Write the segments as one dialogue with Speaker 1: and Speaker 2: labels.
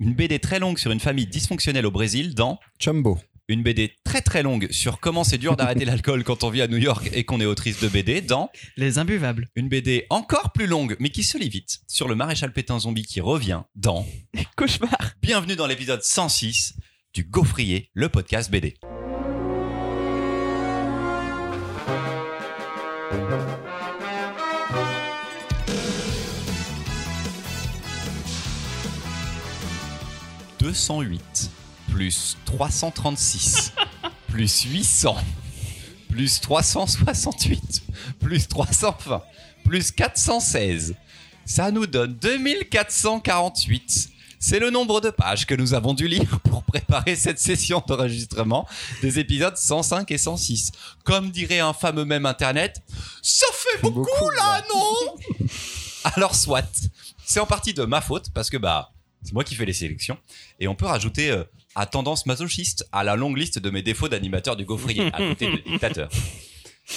Speaker 1: Une BD très longue sur une famille dysfonctionnelle au Brésil dans
Speaker 2: Chumbo.
Speaker 1: une BD très très longue sur comment c'est dur d'arrêter l'alcool quand on vit à New York et qu'on est autrice de BD dans
Speaker 3: Les imbuvables.
Speaker 1: une BD encore plus longue mais qui se lit vite sur le maréchal Pétain zombie qui revient dans
Speaker 4: Cauchemar.
Speaker 1: Bienvenue dans l'épisode 106 du Gaufrier, le podcast BD. « 208 plus 336 plus 800 plus 368 plus 320 plus 416 ça nous donne 2448 c'est le nombre de pages que nous avons dû lire pour préparer cette session d'enregistrement des épisodes 105 et 106. Comme dirait un fameux même internet, ça fait beaucoup,
Speaker 2: Beaucoup,
Speaker 1: là, non? Alors soit, c'est en partie de ma faute parce que bah c'est moi qui fais les sélections et on peut rajouter euh, à tendance masochiste à la longue liste de mes défauts d'animateur du gaufrier à côté de dictateur.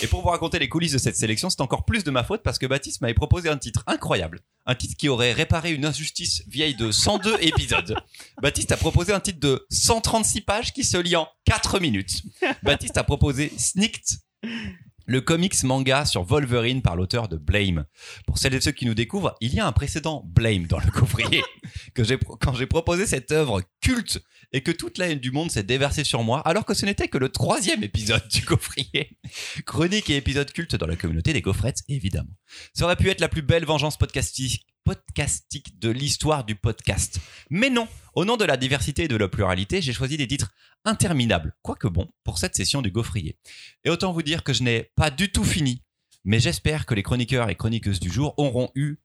Speaker 1: Et pour vous raconter les coulisses de cette sélection, c'est encore plus de ma faute parce que Baptiste m'avait proposé un titre incroyable. Un titre qui aurait réparé une injustice vieille de 102 épisodes. Baptiste a proposé un titre de 136 pages qui se lit en 4 minutes. Baptiste a proposé Snicked, le comics manga sur Wolverine par l'auteur de Blame. Pour celles et ceux qui nous découvrent, il y a un précédent Blame dans le coffrier. que quand j'ai proposé cette œuvre culte et que toute la haine du monde s'est déversée sur moi, alors que ce n'était que le troisième épisode du coffrier. Chronique et épisode culte dans la communauté des gaufrettes, évidemment. Ça aurait pu être la plus belle vengeance podcastique de l'histoire du podcast. Mais non, au nom de la diversité et de la pluralité, j'ai choisi des titres interminables, quoique bon, pour cette session du gaufrier. Et autant vous dire que je n'ai pas du tout fini, mais j'espère que les chroniqueurs et chroniqueuses du jour auront eu,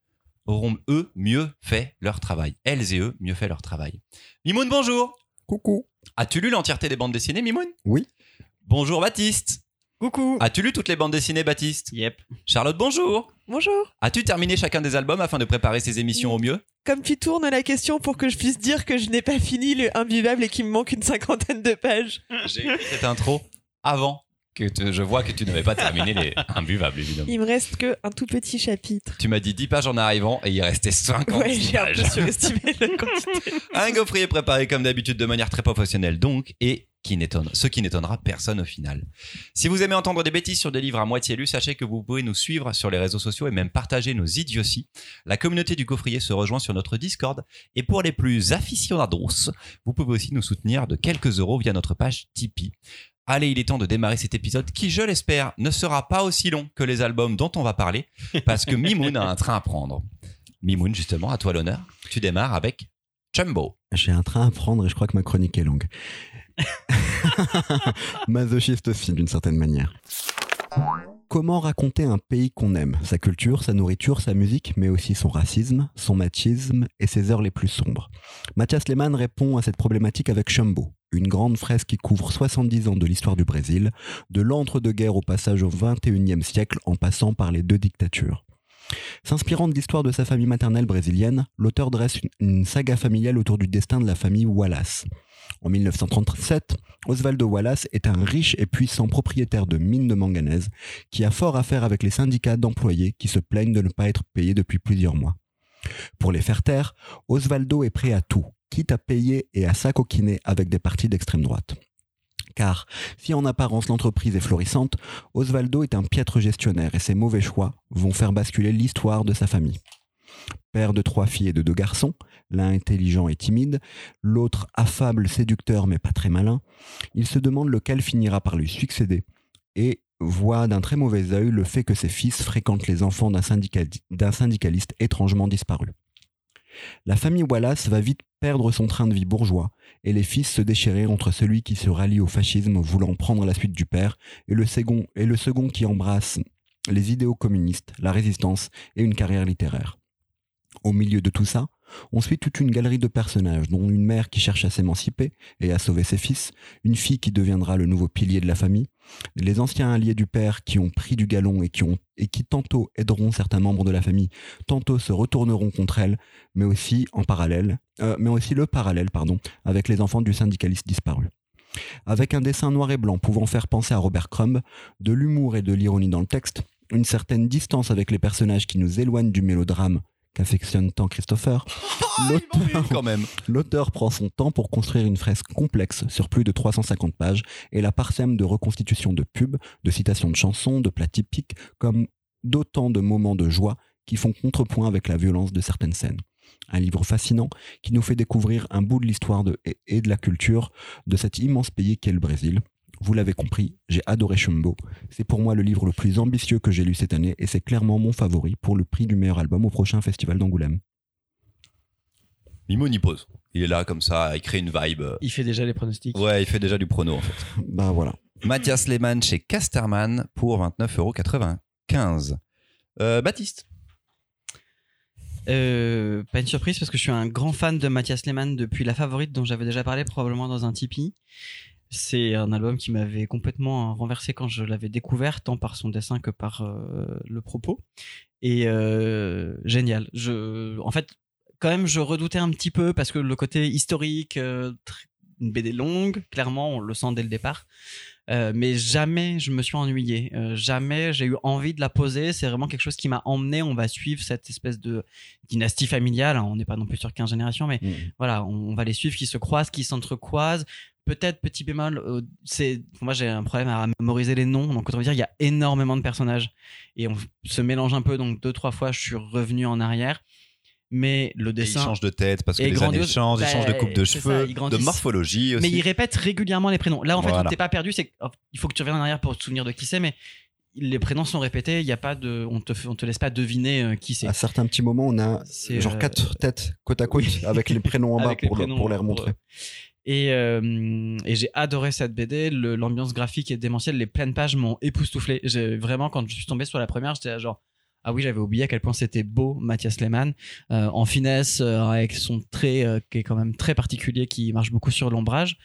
Speaker 1: auront eux mieux fait leur travail. Elles et eux mieux fait leur travail. Mimoun, bonjour
Speaker 2: Coucou.
Speaker 1: As-tu lu l'entièreté des bandes dessinées, Mimoun?
Speaker 2: Oui.
Speaker 1: Bonjour Baptiste
Speaker 3: Coucou.
Speaker 1: As-tu lu toutes les bandes dessinées, Baptiste?
Speaker 3: Yep.
Speaker 1: Charlotte, bonjour
Speaker 4: Bonjour.
Speaker 1: As-tu terminé chacun des albums afin de préparer ces émissions au mieux?
Speaker 4: Comme tu tournes la question pour que je puisse dire que je n'ai pas fini le imbuvable et qu'il me manque une cinquantaine de pages.
Speaker 1: J'ai écrit cette intro avant que te- je vois que tu n'avais pas terminé les imbuvables, évidemment.
Speaker 4: Il me reste que un tout petit chapitre.
Speaker 1: Tu m'as dit 10 pages en arrivant et il restait 50
Speaker 4: Ouais, j'ai un peu
Speaker 1: pages.
Speaker 4: surestimé la quantité.
Speaker 1: Un gaufrier préparé comme d'habitude de manière très professionnelle donc et ce qui n'étonnera personne au final. Si vous aimez entendre des bêtises sur des livres à moitié lus, sachez que vous pouvez nous suivre sur les réseaux sociaux et même partager nos idioties. La communauté du gaufrier se rejoint sur notre Discord et pour les plus aficionados, vous pouvez aussi nous soutenir de quelques euros via notre page Tipeee. Allez, il est temps de démarrer cet épisode qui, je l'espère, ne sera pas aussi long que les albums dont on va parler parce que Mimoun a un train à prendre. Mimoun, justement, à toi l'honneur. Tu démarres avec Chumbo.
Speaker 2: J'ai un train à prendre et je crois que ma chronique est longue. Masochiste aussi, d'une certaine manière. Comment raconter un pays qu'on aime? Sa culture, sa nourriture, sa musique, mais aussi son racisme, son machisme et ses heures les plus sombres. Mathias Lehmann répond à cette problématique avec Chumbo, une grande fresque qui couvre 70 ans de l'histoire du Brésil, de l'entre-deux-guerres au passage au 21e siècle en passant par les deux dictatures. S'inspirant de l'histoire de sa famille maternelle brésilienne, l'auteur dresse une, saga familiale autour du destin de la famille Wallace. En 1937, Osvaldo Wallace est un riche et puissant propriétaire de mines de manganèse qui a fort à faire avec les syndicats d'employés qui se plaignent de ne pas être payés depuis plusieurs mois. Pour les faire taire, Osvaldo est prêt à tout, quitte à payer et à s'acoquiner avec des partis d'extrême droite. Car, si en apparence l'entreprise est florissante, Osvaldo est un piètre gestionnaire et ses mauvais choix vont faire basculer l'histoire de sa famille. Père de trois filles et de deux garçons, l'un intelligent et timide, l'autre affable, séducteur mais pas très malin, il se demande lequel finira par lui succéder et voit d'un très mauvais œil le fait que ses fils fréquentent les enfants d'un syndicali- d'un syndicaliste étrangement disparu. La famille Wallace va vite perdre son train de vie bourgeois et les fils se déchirer entre celui qui se rallie au fascisme voulant prendre la suite du père et le second, et le second qui embrasse les idéaux communistes, la résistance et une carrière littéraire. Au milieu de tout ça, on suit toute une galerie de personnages, dont une mère qui cherche à s'émanciper et à sauver ses fils, une fille qui deviendra le nouveau pilier de la famille, les anciens alliés du père qui ont pris du galon et qui, tantôt aideront certains membres de la famille, tantôt se retourneront contre elle, mais aussi en parallèle, euh, mais aussi le parallèle, pardon, avec les enfants du syndicaliste disparu. Avec un dessin noir et blanc pouvant faire penser à Robert Crumb, de l'humour et de l'ironie dans le texte, une certaine distance avec les personnages qui nous éloignent du mélodrame qu'affectionne tant Christopher, l'auteur-
Speaker 1: même.
Speaker 2: l'auteur prend son temps pour construire une fresque complexe sur plus de 350 pages et la parsème de reconstitutions de pubs, de citations de chansons, de plats typiques, comme d'autant de moments de joie qui font contrepoint avec la violence de certaines scènes. Un livre fascinant qui nous fait découvrir un bout de l'histoire et de la culture de cet immense pays qu'est le Brésil. Vous l'avez compris, j'ai adoré Chumbo. C'est pour moi le livre le plus ambitieux que j'ai lu cette année et c'est clairement mon favori pour le prix du meilleur album au prochain festival d'Angoulême.
Speaker 1: Mimo n'y pose. Il est là comme ça, il crée une vibe.
Speaker 3: Il fait déjà les pronostics.
Speaker 1: Ouais, il fait déjà du prono en fait.
Speaker 2: Bah voilà.
Speaker 1: Mathias Lehmann chez Casterman pour 29,95€. Euh, Baptiste.
Speaker 3: Euh, pas une surprise parce que je suis un grand fan de Mathias Lehmann depuis La Favorite dont j'avais déjà parlé probablement dans un Tipeee. C'est un album qui m'avait complètement renversé quand je l'avais découvert, tant par son dessin que par euh, le propos. Et euh, génial. Je, en fait, quand même, je redoutais un petit peu parce que le côté historique, euh, une BD longue, clairement, on le sent dès le départ. Mais jamais je me suis ennuyé. Jamais j'ai eu envie de la poser. C'est vraiment quelque chose qui m'a emmené. On va suivre cette espèce de dynastie familiale. hein. On n'est pas non plus sur 15 générations, mais voilà, on, on va les suivre qui se croisent, qui s'entrecroisent. Peut-être petit bémol, euh, c'est moi j'ai un problème à mémoriser les noms. Donc on va dire il y a énormément de personnages et on se mélange un peu. Donc deux trois fois je suis revenu en arrière. Mais le
Speaker 1: Et il
Speaker 3: dessin,
Speaker 1: change de tête parce que les années
Speaker 3: grandiose.
Speaker 1: changent, il
Speaker 3: Bah,
Speaker 1: change de coupe de
Speaker 3: ça,
Speaker 1: cheveux,
Speaker 3: il
Speaker 1: de morphologie aussi.
Speaker 3: mais il répète régulièrement les prénoms. Là, en fait,
Speaker 1: Voilà.
Speaker 3: t'es pas perdu, c'est qu'il faut que tu reviennes en arrière pour te souvenir de qui c'est, mais les prénoms sont répétés. Il y a pas de, on te, on te laisse pas deviner euh, qui c'est.
Speaker 2: À certains petits moments, on a genre
Speaker 3: euh,
Speaker 2: quatre têtes côte à côte avec les prénoms en bas pour, le- pour les
Speaker 3: pour-
Speaker 2: remontrer.
Speaker 3: Et, euh, et j'ai adoré cette BD. L'ambiance graphique est démentielle. Les pleines pages m'ont époustouflé. Vraiment, quand je suis tombé sur la première, j'étais genre. Ah oui, j'avais oublié à quel point c'était beau, Mathias Lehmann, euh, en finesse, euh, avec son trait euh, qui est quand même très particulier, qui marche beaucoup sur l'ombrage.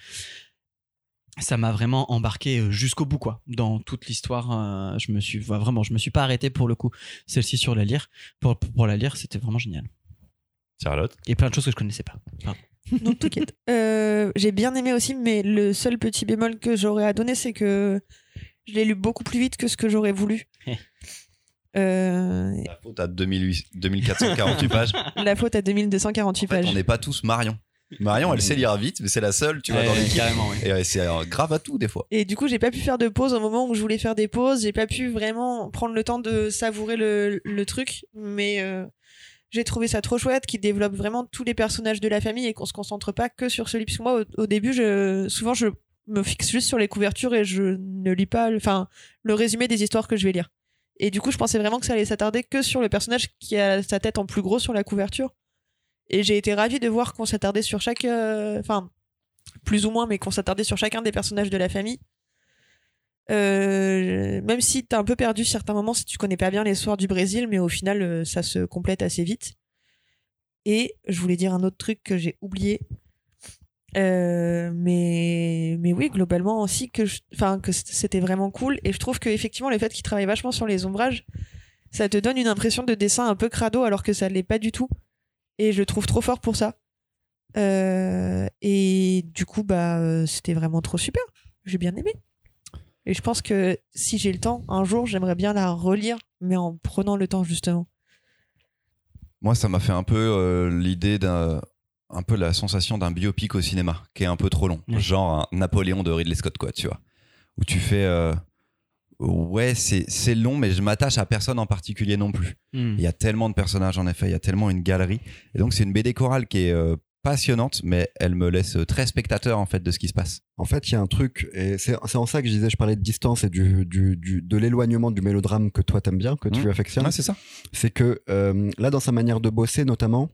Speaker 3: Ça m'a vraiment embarqué jusqu'au bout, quoi. Dans toute l'histoire, je me suis ouais, vraiment, je me suis pas arrêté pour le coup. Celle-ci sur la lire, pour, pour la lire, c'était vraiment génial.
Speaker 1: Charlotte?
Speaker 3: Et plein de choses que je connaissais pas.
Speaker 4: Non, t'inquiète. Euh, j'ai bien aimé aussi, mais le seul petit bémol que j'aurais à donner, c'est que je l'ai lu beaucoup plus vite que ce que j'aurais voulu. Euh,
Speaker 1: La faute à 2800 2448 pages.
Speaker 4: la faute à 2248
Speaker 1: En fait,
Speaker 4: pages.
Speaker 1: on n'est pas tous Marion. Marion, elle sait lire vite, mais c'est la seule, tu vois, dans
Speaker 3: Ouais,
Speaker 1: l'équipe.
Speaker 3: carrément, ouais.
Speaker 1: Et c'est euh, grave à tout des fois.
Speaker 4: Et du coup, j'ai pas pu faire de pause au moment où je voulais faire des pauses. J'ai pas pu vraiment prendre le temps de savourer le, le truc. Mais euh, j'ai trouvé ça trop chouette qu'il développe vraiment tous les personnages de la famille et qu'on se concentre pas que sur celui. Parce que moi, au, au début, je, souvent, je me fixe juste sur les couvertures et je ne lis pas le, enfin, le résumé des histoires que je vais lire. Et du coup, je pensais vraiment que ça allait s'attarder que sur le personnage qui a sa tête en plus gros sur la couverture. Et j'ai été ravie de voir qu'on s'attardait sur chaque. euh, Enfin, plus ou moins, mais qu'on s'attardait sur chacun des personnages de la famille. Euh, même si t'es un peu perdu certains moments si tu connais pas bien l'histoire du Brésil, mais au final, euh, ça se complète assez vite. Et je voulais dire un autre truc que j'ai oublié. Euh, mais, mais oui, globalement aussi, que, je- que c'était vraiment cool. Et je trouve que effectivement le fait qu'il travaille vachement sur les ombrages, ça te donne une impression de dessin un peu crado alors que ça l'est pas du tout. Et je le trouve trop fort pour ça. Et du coup, bah, c'était vraiment trop super. J'ai bien aimé. Et je pense que si j'ai le temps, un jour, j'aimerais bien la relire, mais en prenant le temps, justement.
Speaker 1: Moi, ça m'a fait un peu euh, l'idée d'un. Un peu la sensation d'un biopic au cinéma, qui est un peu trop long.
Speaker 3: Ouais.
Speaker 1: Genre un Napoléon de Ridley Scott, quoi, tu vois. Où tu fais. euh, Ouais, c'est c'est long, mais je m'attache à personne en particulier non plus.
Speaker 3: Hmm.
Speaker 1: Il y a tellement de personnages, en effet, il y a tellement une galerie. Et donc, c'est une BD chorale qui est euh, passionnante, mais elle me laisse très spectateur, en fait, de ce qui se passe.
Speaker 2: En fait, il y a un truc, et c'est c'est en ça que je disais, je parlais de distance et du, du, du- de l'éloignement du mélodrame que toi t'aimes bien, que tu
Speaker 1: Mmh.
Speaker 2: affectionnes.
Speaker 1: Ouais, c'est ça.
Speaker 2: c'est que euh, là, dans sa manière de bosser, notamment,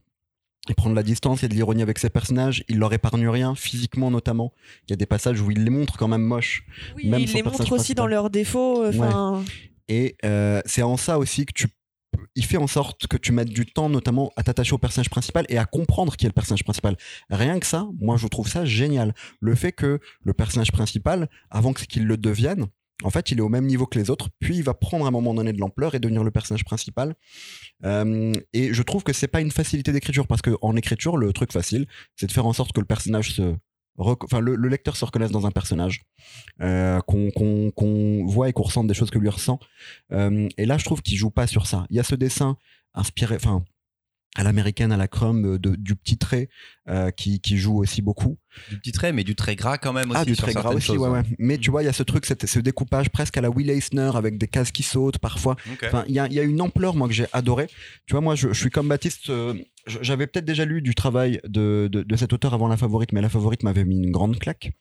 Speaker 2: il prend de la distance, il y a de l'ironie avec ses personnages, il leur épargne rien, physiquement notamment. Il y a des passages où il les montre quand même moches.
Speaker 4: Oui,
Speaker 2: Même
Speaker 4: il les montre aussi
Speaker 2: principal.
Speaker 4: dans leurs défauts. euh,
Speaker 2: Et euh, c'est en ça aussi que tu. Il fait en sorte que tu mettes du temps, notamment, à t'attacher au personnage principal et à comprendre qui est le personnage principal. Rien que ça, moi, je trouve ça génial. Le fait que le personnage principal, avant qu'il le devienne, en fait, il est au même niveau que les autres, puis il va prendre à un moment donné de l'ampleur et devenir le personnage principal. Euh, et je trouve que c'est pas une facilité d'écriture, parce que en écriture, le truc facile, c'est de faire en sorte que le personnage se. Enfin, le, le lecteur se reconnaisse dans un personnage, euh, qu'on voit et qu'on ressente des choses que lui ressent. Euh, et là, je trouve qu'il joue pas sur ça. Il y a ce dessin inspiré, enfin, à l'américaine, à la crumb, euh, de- du petit trait euh, qui, qui joue aussi beaucoup.
Speaker 1: Du petit trait, mais du trait gras quand même aussi.
Speaker 2: ah, du
Speaker 1: sur
Speaker 2: très gras aussi,
Speaker 1: choses,
Speaker 2: ouais,
Speaker 1: hein.
Speaker 2: ouais. Mais tu vois, il y a ce truc, ce découpage presque à la Will Eisner avec des cases qui sautent parfois. Enfin, il y a, il y a une ampleur, moi, que j'ai adoré. Tu vois, moi, je, je suis comme Baptiste. euh, J'avais peut-être déjà lu du travail de, de, de cet auteur avant La Favorite, mais La Favorite m'avait mis une grande claque.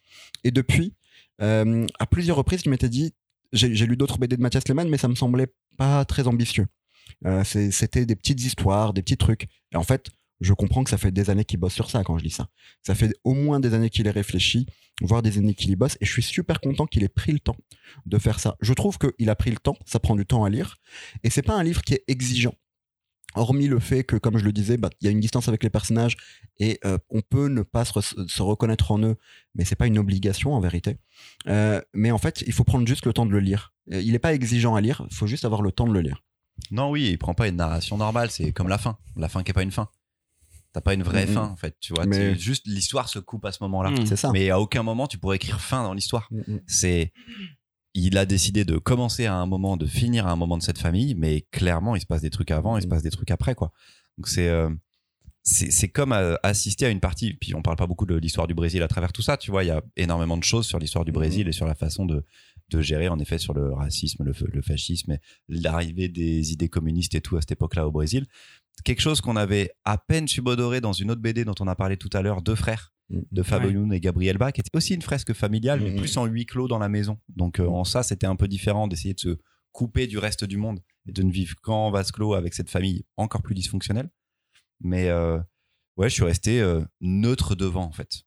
Speaker 2: Et depuis, euh, à plusieurs reprises, je m'étais dit, j'ai j'ai lu d'autres BD de Mathias Lehmann, mais ça me semblait pas très ambitieux. Euh, C'était des petites histoires, des petits trucs. Et en fait, je comprends que ça fait des années qu'il bosse sur ça quand je dis ça. Ça fait au moins des années qu'il est réfléchi, voire des années qu'il y bosse, et je suis super content qu'il ait pris le temps de faire ça. Je trouve qu'il a pris le temps, ça prend du temps à lire, et c'est pas un livre qui est exigeant. Hormis le fait que, comme je le disais, bah, il y a une distance avec les personnages et euh, on peut ne pas se, re- se reconnaître en eux, mais c'est pas une obligation en vérité. Euh, mais en fait, il faut prendre juste le temps de le lire. Il n'est pas exigeant à lire, il faut juste avoir le temps de le lire.
Speaker 1: Non, oui, il prend pas une narration normale, c'est comme la fin. La fin qui est pas une fin. T'as pas une vraie fin, en fait, tu vois.
Speaker 2: Mais-
Speaker 1: Juste l'histoire se coupe à ce moment-là.
Speaker 3: Mm.
Speaker 2: C'est ça.
Speaker 1: Mais à aucun moment tu pourrais écrire fin dans l'histoire.
Speaker 2: Mm, mm.
Speaker 1: C'est. Il a décidé de commencer à un moment, de finir à un moment de cette famille, mais clairement, il se passe des trucs avant, il se
Speaker 2: Mhm.
Speaker 1: passe des trucs après, quoi. Donc c'est. euh, c'est comme euh, assister à une partie. Puis on parle pas beaucoup de l'histoire du Brésil à travers tout ça, tu vois. Il y a énormément de choses sur l'histoire du. Brésil et sur la façon de, de gérer, en effet, sur le racisme, le, le fascisme, et l'arrivée des idées communistes et tout à cette époque-là au Brésil. Quelque chose qu'on avait à peine subodoré dans une autre BD dont on a parlé tout à l'heure, Deux frères, de Fabio
Speaker 3: Ouais.
Speaker 1: Youn et Gabriel Bach, qui était aussi une fresque familiale, mais
Speaker 2: Mhm.
Speaker 1: plus en huis clos dans la maison. Donc euh, en ça, c'était un peu différent d'essayer de se couper du reste du monde et de ne vivre qu'en vase clos avec cette famille encore plus dysfonctionnelle. Mais euh, ouais, je suis resté euh, neutre devant en fait.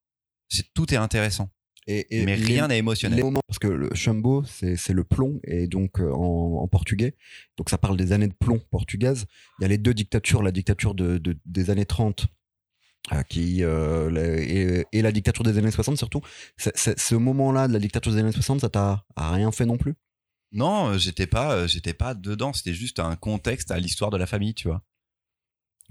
Speaker 1: C'est tout est intéressant,
Speaker 2: Et, et
Speaker 1: mais rien n'est émotionnel.
Speaker 2: Les moments, parce que le chumbo, c'est le plomb, et donc euh, en, en portugais. Donc ça parle des années de plomb portugaises. Il y a les deux dictatures, la dictature de, de- des années 30 euh, qui, euh, et, et la dictature des années 60 surtout. Ce moment-là de la dictature des années 60, ça t'a rien fait non plus?
Speaker 1: Non, j'étais pas, j'étais pas dedans. C'était juste un contexte à l'histoire de la famille, tu vois.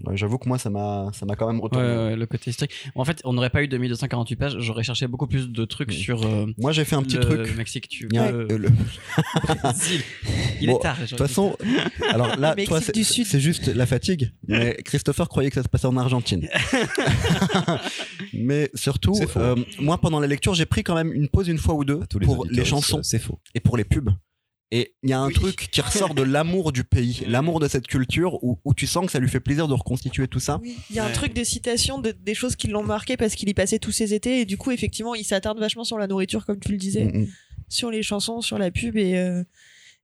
Speaker 2: Ouais, J'avoue que moi, ça m'a ça m'a quand même retourné.
Speaker 3: ouais, le côté historique. En fait, on n'aurait pas eu 2248 pages, j'aurais cherché beaucoup plus de trucs
Speaker 2: Mm.
Speaker 3: sur euh,
Speaker 2: Moi, j'ai fait un petit
Speaker 3: le
Speaker 2: truc.
Speaker 3: Mexique. Tu
Speaker 2: Il y a,
Speaker 3: veux-
Speaker 2: euh, le-
Speaker 3: Brésil. Il
Speaker 2: Bon,
Speaker 3: est tard.
Speaker 2: De toute façon, alors là, toi, c'est
Speaker 4: du Sud.
Speaker 2: c'est juste la fatigue. Mais Christopher croyait que ça se passait en Argentine. mais surtout, euh, moi, pendant la lecture, j'ai pris quand même une pause une fois ou deux
Speaker 1: les
Speaker 2: pour
Speaker 1: auditeurs,
Speaker 2: les chansons
Speaker 1: c'est faux.
Speaker 2: et pour les pubs. Et il y a un
Speaker 3: Oui.
Speaker 2: truc qui ressort de l'amour du pays, l'amour de cette culture, où, où tu sens que ça lui fait plaisir de reconstituer tout ça.
Speaker 4: Oui, il y a un
Speaker 3: Ouais.
Speaker 4: truc de citation de, des choses qui l'ont marqué parce qu'il y passait tous ses étés et du coup effectivement il s'attarde vachement sur la nourriture comme tu le disais,
Speaker 2: Mm, mm.
Speaker 4: sur les chansons, sur la pub et, euh,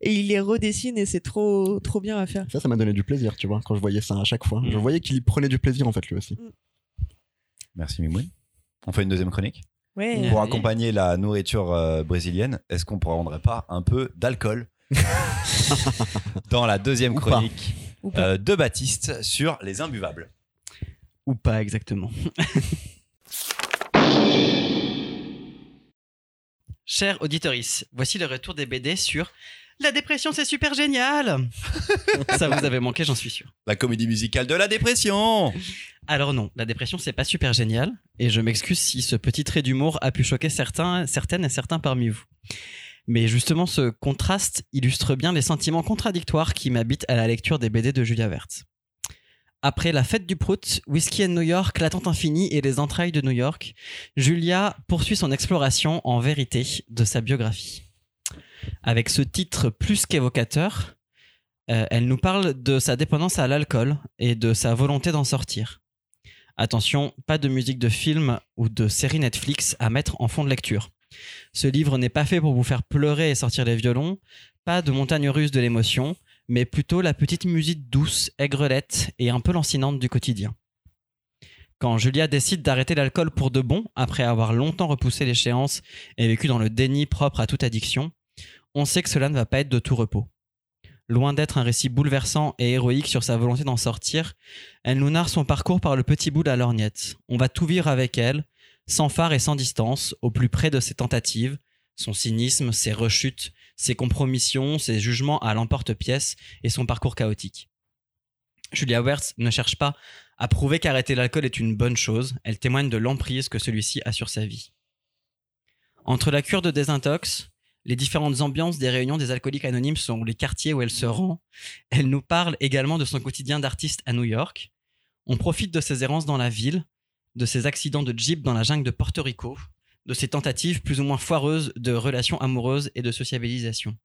Speaker 4: et il les redessine et c'est trop trop bien à faire.
Speaker 2: Ça, ça m'a donné du plaisir, tu vois, quand je voyais ça à chaque fois.
Speaker 3: Mm.
Speaker 2: Je voyais qu'il y prenait du plaisir, en fait, lui aussi.
Speaker 1: Merci Mimoun. On fait une deuxième chronique? Pour
Speaker 3: Allez.
Speaker 1: accompagner la nourriture euh, brésilienne, est-ce qu'on prendrait pas un peu d'alcool dans la deuxième
Speaker 2: Ou pas.
Speaker 1: chronique
Speaker 4: Ou pas.
Speaker 1: euh, de Baptiste sur les imbuvables
Speaker 3: Ou pas exactement. Chers auditoris, voici le retour des BD sur La dépression, c'est super génial Ça vous avait manqué, j'en suis sûr.
Speaker 1: La comédie musicale de la dépression
Speaker 3: Alors non, la dépression, c'est pas super génial, et je m'excuse si ce petit trait d'humour a pu choquer certains, certaines et certains parmi vous. Mais justement, ce contraste illustre bien les sentiments contradictoires qui m'habitent à la lecture des BD de Julia Vert. Après la fête du prout, Whisky and New York, l'attente infinie et les entrailles de New York, Julia poursuit son exploration en vérité de sa biographie. Avec ce titre plus qu'évocateur, euh, elle nous parle de sa dépendance à l'alcool et de sa volonté d'en sortir. Attention, pas de musique de film ou de série Netflix à mettre en fond de lecture. Ce livre n'est pas fait pour vous faire pleurer et sortir les violons, pas de montagne russe de l'émotion, mais plutôt la petite musique douce, aigrelette et un peu lancinante du quotidien. Quand Julia décide d'arrêter l'alcool pour de bon, après avoir longtemps repoussé l'échéance et vécu dans le déni propre à toute addiction, on sait que cela ne va pas être de tout repos. Loin d'être un récit bouleversant et héroïque sur sa volonté d'en sortir, elle nous narre son parcours par le petit bout de la lorgnette. On va tout vivre avec elle, sans phare et sans distance, au plus près de ses tentatives, son cynisme, ses rechutes, ses compromissions, ses jugements à l'emporte-pièce et son parcours chaotique. Julia Wertz ne cherche pas à prouver qu'arrêter l'alcool est une bonne chose, elle témoigne de l'emprise que celui-ci a sur sa vie. Entre la cure de désintox, les différentes ambiances des réunions des alcooliques anonymes sont les quartiers où elle se rend, elle nous parle également de son quotidien d'artiste à New York. On profite de ses errances dans la ville, de ses accidents de jeep dans la jungle de Porto Rico, de ses tentatives plus ou moins foireuses de relations amoureuses et de sociabilisation.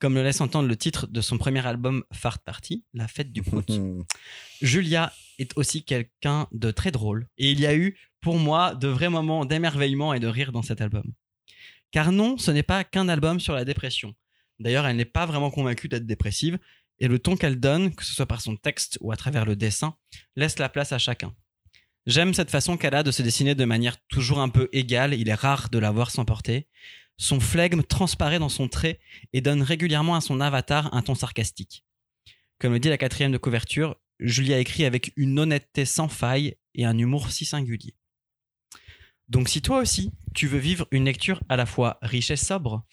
Speaker 3: Comme le laisse entendre le titre de son premier album Fart Party, La fête du prout, Julia est aussi quelqu'un de très drôle. Et il y a eu, pour moi, de vrais moments d'émerveillement et de rire dans cet album. Car non, ce n'est pas qu'un album sur la dépression. D'ailleurs, elle n'est pas vraiment convaincue d'être dépressive, et le ton qu'elle donne, que ce soit par son texte ou à travers le dessin, laisse la place à chacun. J'aime cette façon qu'elle a de se dessiner de manière toujours un peu égale, il est rare de la voir s'emporter. Son flegme transparaît dans son trait et donne régulièrement à son avatar un ton sarcastique. Comme le dit la quatrième de couverture, Julia écrit avec une honnêteté sans faille et un humour si singulier. Donc si toi aussi, tu veux vivre une lecture à la fois riche et sobre,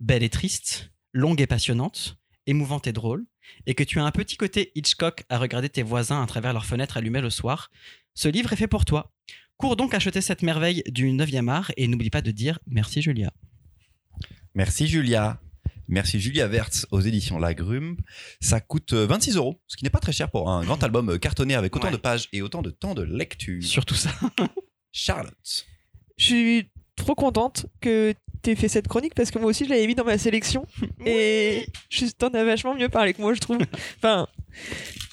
Speaker 3: belle et triste, longue et passionnante, émouvante et drôle, et que tu as un petit côté Hitchcock à regarder tes voisins à travers leurs fenêtres allumées le soir, ce livre est fait pour toi. Cours donc acheter cette merveille du 9e art et n'oublie pas de dire merci Julia.
Speaker 1: Merci Julia. Merci Julia Wertz aux éditions Lagrume. Ça coûte euh, 26 euros, ce qui n'est pas très cher pour un grand album euh, cartonné avec autant
Speaker 3: Ouais.
Speaker 1: de pages et autant de temps de lecture.
Speaker 3: Surtout ça.
Speaker 1: Charlotte.
Speaker 4: Je suis trop contente que t'aies fait cette chronique parce que moi aussi je l'avais mis dans ma sélection et je t'en as vachement mieux parlé que moi je trouve. Enfin,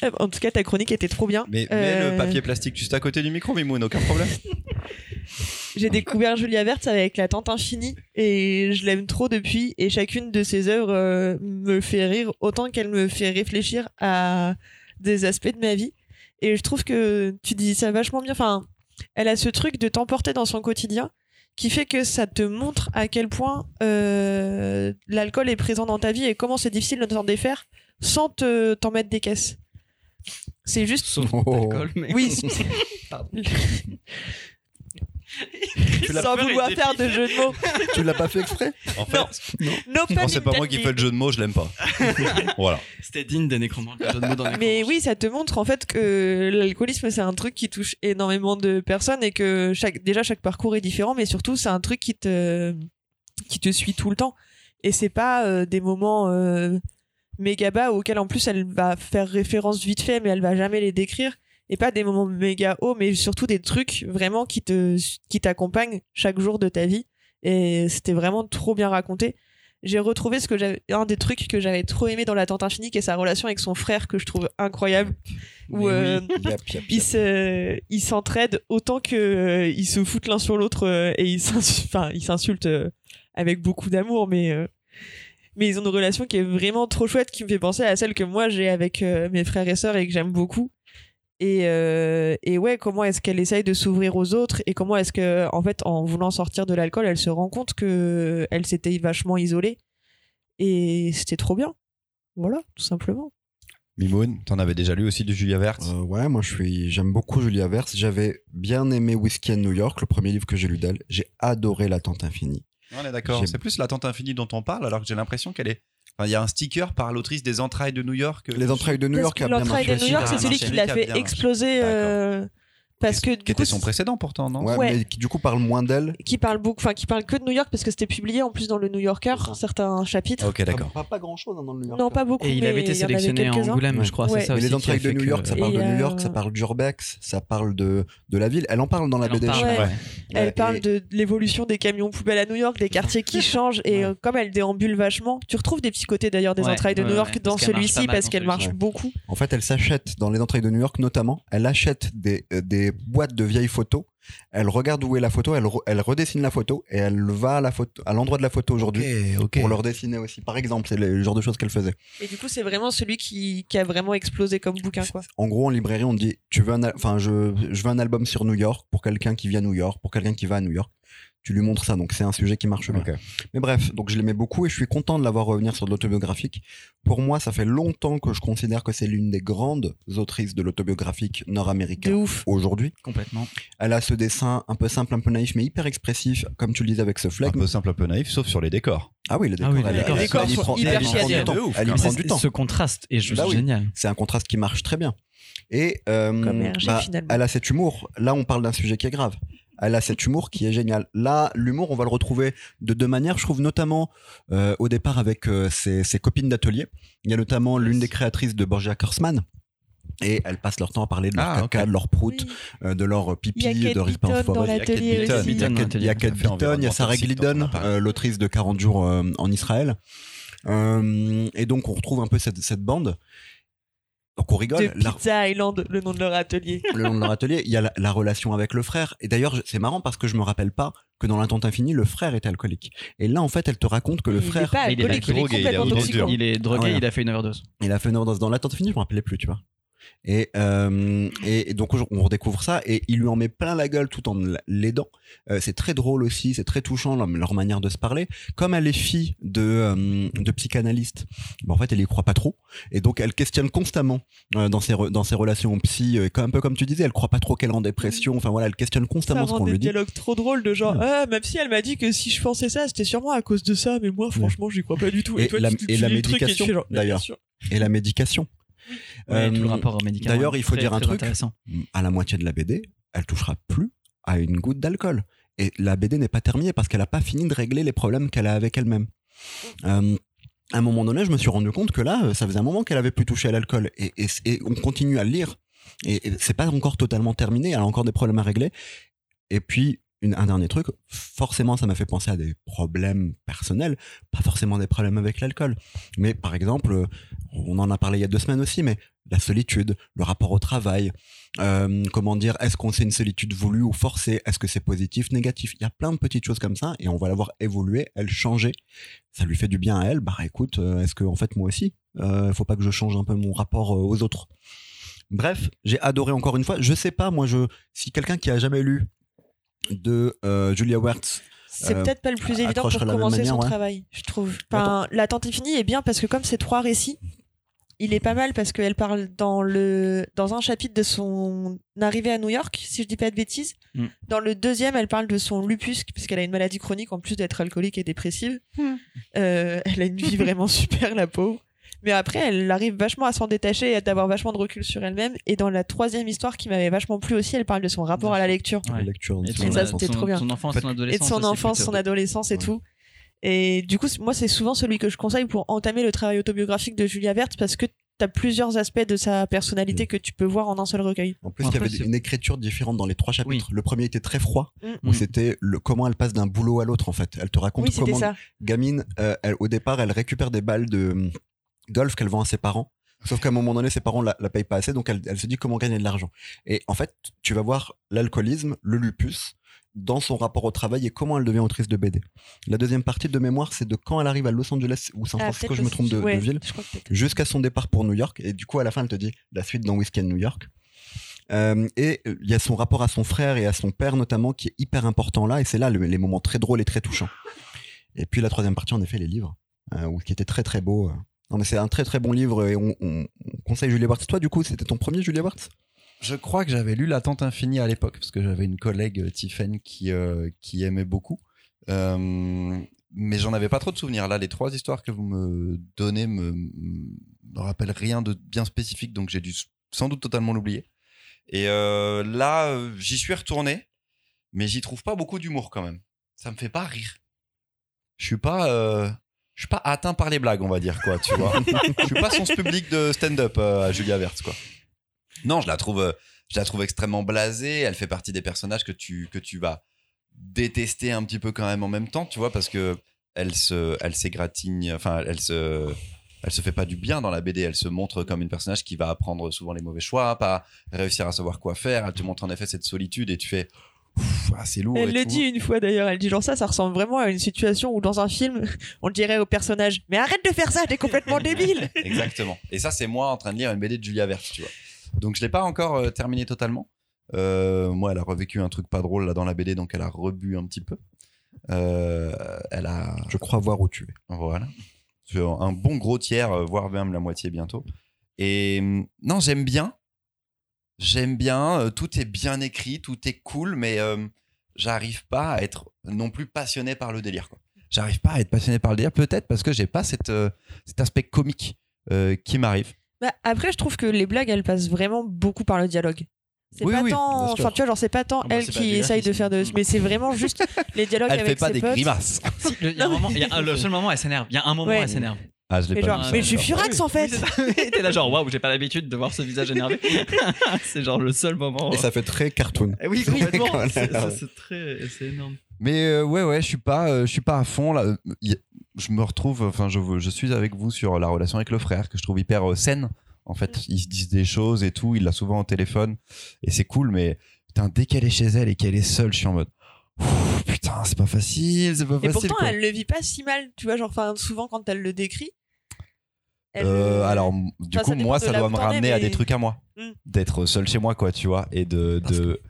Speaker 4: euh, en tout cas ta chronique était trop bien.
Speaker 1: Mais mets
Speaker 4: Euh,
Speaker 1: le papier plastique juste à côté du micro, Mimoun, aucun problème.
Speaker 4: J'ai découvert Julia Vertz avec La Tente Infinie et je l'aime trop depuis et chacune de ses œuvres euh, me fait rire autant qu'elle me fait réfléchir à des aspects de ma vie et je trouve que tu dis ça vachement bien. Enfin, elle a ce truc de t'emporter dans son quotidien qui fait que ça te montre à quel point euh, l'alcool est présent dans ta vie et comment c'est difficile de s'en défaire sans te t'en mettre des caisses. C'est juste
Speaker 2: Oh.
Speaker 3: mais
Speaker 4: oui.
Speaker 2: L'as
Speaker 4: sans vouloir faire de jeu de mots.
Speaker 2: tu l'as pas fait exprès
Speaker 1: En fait,
Speaker 4: No
Speaker 1: quand
Speaker 4: pun
Speaker 1: c'est pas moi qui fais le jeu de mots, je l'aime pas. voilà.
Speaker 3: C'était digne des nécromantes. le jeu de mots dans les
Speaker 4: Mais oui, ça te montre en fait que l'alcoolisme c'est un truc qui touche énormément de personnes et que chaque déjà chaque parcours est différent, mais surtout c'est un truc qui te qui te suit tout le temps. Et c'est pas euh, des moments euh, méga bas auxquels en plus elle va faire référence vite fait, mais elle va jamais les décrire. Et pas des moments méga hauts, mais surtout des trucs vraiment qui te qui t'accompagnent chaque jour de ta vie. Et c'était vraiment trop bien raconté. J'ai retrouvé ce que j'avais un des trucs que j'avais trop aimé dans La Tente Infinie, qui est sa relation avec son frère que je trouve incroyable. Où euh, ils s'entraident autant que euh, ils se foutent l'un sur l'autre euh, et ils s'insultent euh, avec beaucoup d'amour mais euh, mais ils ont une relation qui est vraiment trop chouette qui me fait penser à celle que moi j'ai avec mes frères et sœurs et que j'aime beaucoup et euh, et ouais comment est-ce qu'elle essaye de s'ouvrir aux autres et comment est-ce que en fait en voulant sortir de l'alcool elle se rend compte que elle s'était vachement isolée et c'était trop bien voilà tout simplement
Speaker 1: Mimoun, t'en avais déjà lu aussi du Julia Wertz
Speaker 2: Euh, ouais, moi je suis, j'aime beaucoup Julia Vertz. J'avais bien aimé Whiskey à New York, le premier livre que j'ai lu d'elle. J'ai adoré La Tente Infinie.
Speaker 1: On est d'accord. C'est plus l'attente infinie dont on parle, alors que j'ai l'impression qu'elle est. Enfin, il y a un sticker par l'autrice des entrailles de New York.
Speaker 2: Les entrailles de New York a bien
Speaker 4: de New York, c'est celui
Speaker 1: Ah,
Speaker 4: qui l'a fait exploser euh, parce que
Speaker 1: Qui
Speaker 4: coup,
Speaker 1: était son précédent pourtant, non
Speaker 2: Ouais,
Speaker 4: Ouais.
Speaker 2: mais qui du coup parle moins d'elle.
Speaker 4: qui parle beaucoup, enfin qui parle que de New York parce que c'était publié en plus dans le New Yorker certains chapitres.
Speaker 1: Ok, d'accord.
Speaker 2: Pas, pas grand chose dans le New York.
Speaker 4: Non, pas beaucoup.
Speaker 3: Et il avait été
Speaker 4: il en
Speaker 3: sélectionné
Speaker 4: quelques-uns.
Speaker 3: Angoulême,
Speaker 2: Ouais.
Speaker 3: je crois.
Speaker 4: Ouais.
Speaker 3: C'est ça
Speaker 2: Mais
Speaker 3: aussi
Speaker 2: les entrailles de New
Speaker 3: que-
Speaker 2: York, ça
Speaker 4: Et
Speaker 2: parle de
Speaker 4: euh,
Speaker 2: New York, ça parle d'Urbex, ça parle de, de la ville. Elle en parle dans la
Speaker 3: en
Speaker 2: BD.
Speaker 4: Elle
Speaker 2: Euh,
Speaker 4: parle de l'évolution des camions poubelles à New York, des quartiers qui changent et euh, comme elle déambule vachement, tu retrouves des petits côtés d'ailleurs des entrailles de New York dans celui-ci parce qu'elle marche beaucoup.
Speaker 2: En fait, elle s'achète dans les entrailles de New York notamment. Elle achète des, euh, des boîtes de vieilles photos. Elle regarde où est la photo, elle, re- elle redessine la photo et elle va à la photo, à l'endroit de la photo aujourd'hui pour le redessiner aussi. Par exemple, c'est le genre de choses qu'elle faisait.
Speaker 4: Et du coup, c'est vraiment celui qui, qui a vraiment explosé comme bouquin quoi.
Speaker 2: En gros, en librairie, on dit, tu veux un, enfin, je, je veux un album sur New York pour quelqu'un qui vit à New York, pour quelqu'un qui va à New York. Tu lui montres ça, donc c'est un sujet qui marche bien.
Speaker 1: Ok.
Speaker 2: Mais bref, donc je l'aimais beaucoup et je suis content de l'avoir revenir sur de l'autobiographique. Pour moi, ça fait longtemps que je considère que c'est l'une des grandes autrices de l'autobiographique nord-américain aujourd'hui.
Speaker 3: Complètement.
Speaker 2: Elle a ce dessin un peu simple, un peu naïf, mais hyper expressif, comme tu le disais avec ce
Speaker 1: Un
Speaker 2: flegme.
Speaker 1: peu simple, un peu naïf, sauf sur les décors.
Speaker 2: Ah oui, les
Speaker 3: Ah
Speaker 2: décors,
Speaker 3: oui,
Speaker 2: elle,
Speaker 3: les décors,
Speaker 2: elle-
Speaker 3: les décors
Speaker 2: elle y
Speaker 4: sont
Speaker 2: prend,
Speaker 4: hyper
Speaker 2: elle prend
Speaker 4: chiadés.
Speaker 2: du temps.
Speaker 1: Ouf,
Speaker 2: Elle y prend du temps.
Speaker 3: Ce contraste est juste
Speaker 2: Bah oui.
Speaker 3: génial.
Speaker 2: C'est un contraste qui marche très bien. Et euh,
Speaker 4: Comme RG,
Speaker 2: bah, elle a cet humour. Là, on parle d'un sujet qui est grave. Elle a cet humour qui est génial. Là, l'humour, on va le retrouver de deux manières. Je trouve notamment euh, au départ avec euh, ses, ses copines d'atelier. Il y a notamment l'une des créatrices de Borgia Korsman, Et elles passent leur temps à parler de leur
Speaker 1: Ah,
Speaker 2: caca, de leur prout,
Speaker 4: Oui.
Speaker 2: euh, de leur pipi, de Ripper
Speaker 4: dans
Speaker 2: Forest.
Speaker 1: Il y a Kate Beaton.
Speaker 4: aussi.
Speaker 2: Il y a Kate- Beaton, il y Sarah Glidden, l'autrice de 40 jours euh, en Israël. Euh, et donc on retrouve un peu cette, cette bande. Donc on rigole.
Speaker 4: De
Speaker 2: La-
Speaker 4: Pizza Island, le nom de leur atelier.
Speaker 2: le long de leur atelier, il y a la, la relation avec le frère. Et d'ailleurs, c'est marrant parce que je me rappelle pas que dans l'attente infinie, le frère était alcoolique. Et là, en fait, elle te raconte que le
Speaker 4: il est
Speaker 2: frère,
Speaker 4: pas
Speaker 3: Il est
Speaker 4: alcoolique, il est
Speaker 1: drogué, il est est
Speaker 3: drogué,
Speaker 2: Ah
Speaker 3: il a fait une overdose.
Speaker 2: il a fait une overdose dans l'attente infinie, je me rappelais plus, tu vois. Et, euh, et, donc on redécouvre ça et il lui en met plein la gueule tout en l'aidant. Euh, c'est très drôle aussi, c'est très touchant leur, manière de se parler. Comme elle est fille de, euh, de psychanalyste, ben, en fait elle y croit pas trop et donc elle questionne constamment euh, dans ses re- dans ses relations psy. euh, un peu comme tu disais, elle croit pas trop qu'elle est en dépression. Enfin voilà, elle questionne
Speaker 4: Ça
Speaker 2: constamment ce
Speaker 4: rend
Speaker 2: qu'on
Speaker 4: des
Speaker 2: lui dit.
Speaker 4: dialogues trop drôles de genre, ah, même si elle m'a dit que si je pensais ça, c'était sûrement à cause de ça, mais moi, franchement, j'y crois pas du tout.
Speaker 2: Et
Speaker 4: toi,
Speaker 2: la-
Speaker 4: tu- tu
Speaker 2: et la
Speaker 4: truc et tu
Speaker 2: médication, d'ailleurs. Et la médication.
Speaker 3: Ouais, tout le
Speaker 2: Euh,
Speaker 3: rapport
Speaker 2: d'ailleurs, il faut
Speaker 3: Très,
Speaker 2: dire un truc. à la moitié de la BD, elle touchera plus à une goutte d'alcool. Et la BD n'est pas terminée parce qu'elle n'a pas fini de régler les problèmes qu'elle a avec elle-même. Euh, à un moment donné, je me suis rendu compte que là, euh, ça faisait un moment qu'elle avait plus touché à l'alcool. Et, et- et on continue à le lire. Et, et c'est pas encore totalement terminé. Elle a encore des problèmes à régler. Et puis, un dernier truc, forcément, ça m'a fait penser à des problèmes personnels, pas forcément des problèmes avec l'alcool. Mais par exemple, on en a parlé il y a deux semaines aussi, mais la solitude, le rapport au travail, euh, comment dire, est-ce qu'on c'est une solitude voulue ou forcée? Est-ce que c'est positif, négatif? Il y a plein de petites choses comme ça et on va la voir évoluer, elle changer. Ça lui fait du bien à elle. Bah écoute, euh, est-ce que en fait moi aussi, euh, faut pas que je change un peu mon rapport euh, aux autres? Bref, j'ai adoré encore une fois. Je sais pas, moi, je si quelqu'un qui a jamais lu de euh, Julia Wertz,
Speaker 4: C'est
Speaker 2: Euh,
Speaker 4: peut-être pas le plus évident pour commencer
Speaker 2: manière,
Speaker 4: son
Speaker 2: ouais.
Speaker 4: travail, je trouve. Enfin, L'attente infinie est bien parce que comme c'est trois récits, il est pas mal parce qu'elle parle dans le dans un chapitre de son arrivée à New York, si je dis pas de bêtises.
Speaker 3: Mm.
Speaker 4: Dans le deuxième, elle parle de son lupus puisqu'elle a une maladie chronique en plus d'être alcoolique et dépressive.
Speaker 3: Mm.
Speaker 4: Euh, elle a une vie vraiment super la pauvre. Mais après, elle arrive vachement à s'en détacher et à d'avoir vachement de recul sur elle-même. Et dans la troisième histoire qui m'avait vachement plu aussi, elle parle de son rapport à la lecture.
Speaker 3: Ouais.
Speaker 2: la lecture,
Speaker 3: Et
Speaker 4: ça, c'était trop bien.
Speaker 3: Son enfance, son
Speaker 4: Et de
Speaker 3: adolescence.
Speaker 4: son enfance, son adolescence et
Speaker 2: Ouais.
Speaker 4: tout. Et du coup, moi, c'est souvent celui que je conseille pour entamer le travail autobiographique de Julia Vert parce que tu as plusieurs aspects de sa personnalité que tu peux voir en un seul recueil.
Speaker 2: En plus, il y avait une écriture différente dans les trois chapitres. Le premier était très froid,
Speaker 4: Mm.
Speaker 2: où
Speaker 3: Mm.
Speaker 2: c'était le, comment elle passe d'un boulot à l'autre, en fait. Elle te raconte
Speaker 4: Oui, c'était
Speaker 2: comment,
Speaker 4: ça.
Speaker 2: gamine, euh, elle, au départ, elle récupère des balles de golf qu'elle vend à ses parents. Sauf qu'à un moment donné, ses parents la, la payent pas assez, donc elle, elle se dit comment gagner de l'argent. Et en fait, tu vas voir l'alcoolisme, le lupus, dans son rapport au travail et comment elle devient autrice de BD. La deuxième partie de mémoire, c'est de quand elle arrive à Los Angeles ou San
Speaker 4: Ah,
Speaker 2: Francisco, je me trompe de, ville, jusqu'à son départ pour New York. Et du coup, à la fin, elle te dit la suite dans Whiskey and New York. Euh, et euh, il y a son rapport à son frère et à son père notamment qui est hyper important là. Et c'est là le- les moments très drôles et très touchants. Et puis la troisième partie, en effet, les livres, euh, où- qui était très très beau. euh. Non mais c'est un très très bon livre et on, on- on conseille Julia Bartz. Toi, du coup, c'était ton premier Julia Bartz
Speaker 1: Je crois que j'avais lu L'attente infinie à l'époque parce que j'avais une collègue euh, Tiffen qui euh, qui aimait beaucoup. Euh, mais j'en avais pas trop de souvenirs. Là, les trois histoires que vous me donnez me, me rappellent rien de bien spécifique, donc j'ai dû sans doute totalement l'oublier. Et là, j'y suis retourné, mais j'y trouve pas beaucoup d'humour quand même. Ça me fait pas rire. Je suis pas, je suis pas atteint par les blagues, on va dire quoi, tu vois. je suis pas son public de stand-up euh, à Julia Vertz, quoi. Non, je la trouve, euh, je la trouve extrêmement blasée. Elle fait partie des personnages que tu que tu vas détester un petit peu quand même en même temps, tu vois, parce que elle se, elle s'égratigne, enfin, elle se, elle se fait pas du bien dans la BD. Elle se montre comme une personnage qui va apprendre souvent les mauvais choix, pas réussir à savoir quoi faire. Elle te montre en effet cette solitude et tu fais, ah, c'est lourd.
Speaker 4: Elle
Speaker 1: et
Speaker 4: le
Speaker 1: tout.
Speaker 4: dit une fois d'ailleurs, elle dit genre ça, ça ressemble vraiment à une situation où dans un film, on dirait au personnage Mais arrête de faire ça, t'es complètement débile
Speaker 1: Exactement. Et ça, c'est moi en train de lire une BD de Julia Vert, tu vois. Donc, je l'ai pas encore euh, terminé totalement. Euh, moi, elle a revécu un truc pas drôle là dans la BD, donc elle a rebu un petit peu. Euh, elle a,
Speaker 2: Je crois voir où tu es.
Speaker 1: voilà, un bon gros tiers, euh, voire même la moitié bientôt. Et hum, non, j'aime bien. J'aime bien. euh, tout est bien écrit, tout est cool, mais euh, j'arrive pas à être non plus passionné par le délire. quoi. J'arrive pas à être passionné par le délire, peut-être parce que j'ai pas cette, euh, cet aspect comique euh, qui m'arrive.
Speaker 4: Bah, Après, je trouve que les blagues, elles passent vraiment beaucoup par le dialogue. C'est
Speaker 1: Oui,
Speaker 4: pas
Speaker 1: oui,
Speaker 4: tant, enfin tu vois, genre c'est pas tant
Speaker 3: Ah
Speaker 4: elle qui essaye de faire de, mais c'est vraiment juste les dialogues
Speaker 1: Elle
Speaker 4: avec
Speaker 1: fait pas
Speaker 4: ses
Speaker 1: des
Speaker 4: potes.
Speaker 1: grimaces.
Speaker 3: Si, le, il y a un moment- y a un- le seul moment, elle s'énerve. Il y a un moment,
Speaker 4: Ouais.
Speaker 3: elle s'énerve.
Speaker 1: Ah, je l'ai
Speaker 4: Mais
Speaker 1: pas
Speaker 4: genre,
Speaker 1: vu, ça,
Speaker 4: mais je suis. Furax en fait.
Speaker 3: T'es là genre waouh, j'ai pas l'habitude de voir ce visage énervé. c'est genre le seul moment.
Speaker 2: Et ça fait très cartoon.
Speaker 3: Eh oui, complètement. C'est ça, c'est très, c'est énorme.
Speaker 1: Mais euh, ouais, ouais, je suis pas, euh, je suis pas à fond là. Je me retrouve, enfin, je, je suis avec vous sur la relation avec le frère que je trouve hyper euh, saine. En fait, ils se disent des choses et tout. Il l'a souvent au téléphone et c'est cool. Mais putain, dès qu'elle est chez elle et qu'elle est seule, je suis en mode. Ouf, putain, c'est pas facile, c'est pas
Speaker 4: Et
Speaker 1: facile.
Speaker 4: pourtant,
Speaker 1: quoi.
Speaker 4: elle le vit pas si mal. Tu vois, genre, enfin, souvent quand elle le décrit. Elle-
Speaker 1: Euh, alors, du
Speaker 4: Enfin,
Speaker 1: coup, moi, ça doit me ramener à des trucs à moi.
Speaker 4: Hmm.
Speaker 1: D'être seul chez moi, quoi, tu vois, et de
Speaker 2: Parce
Speaker 1: de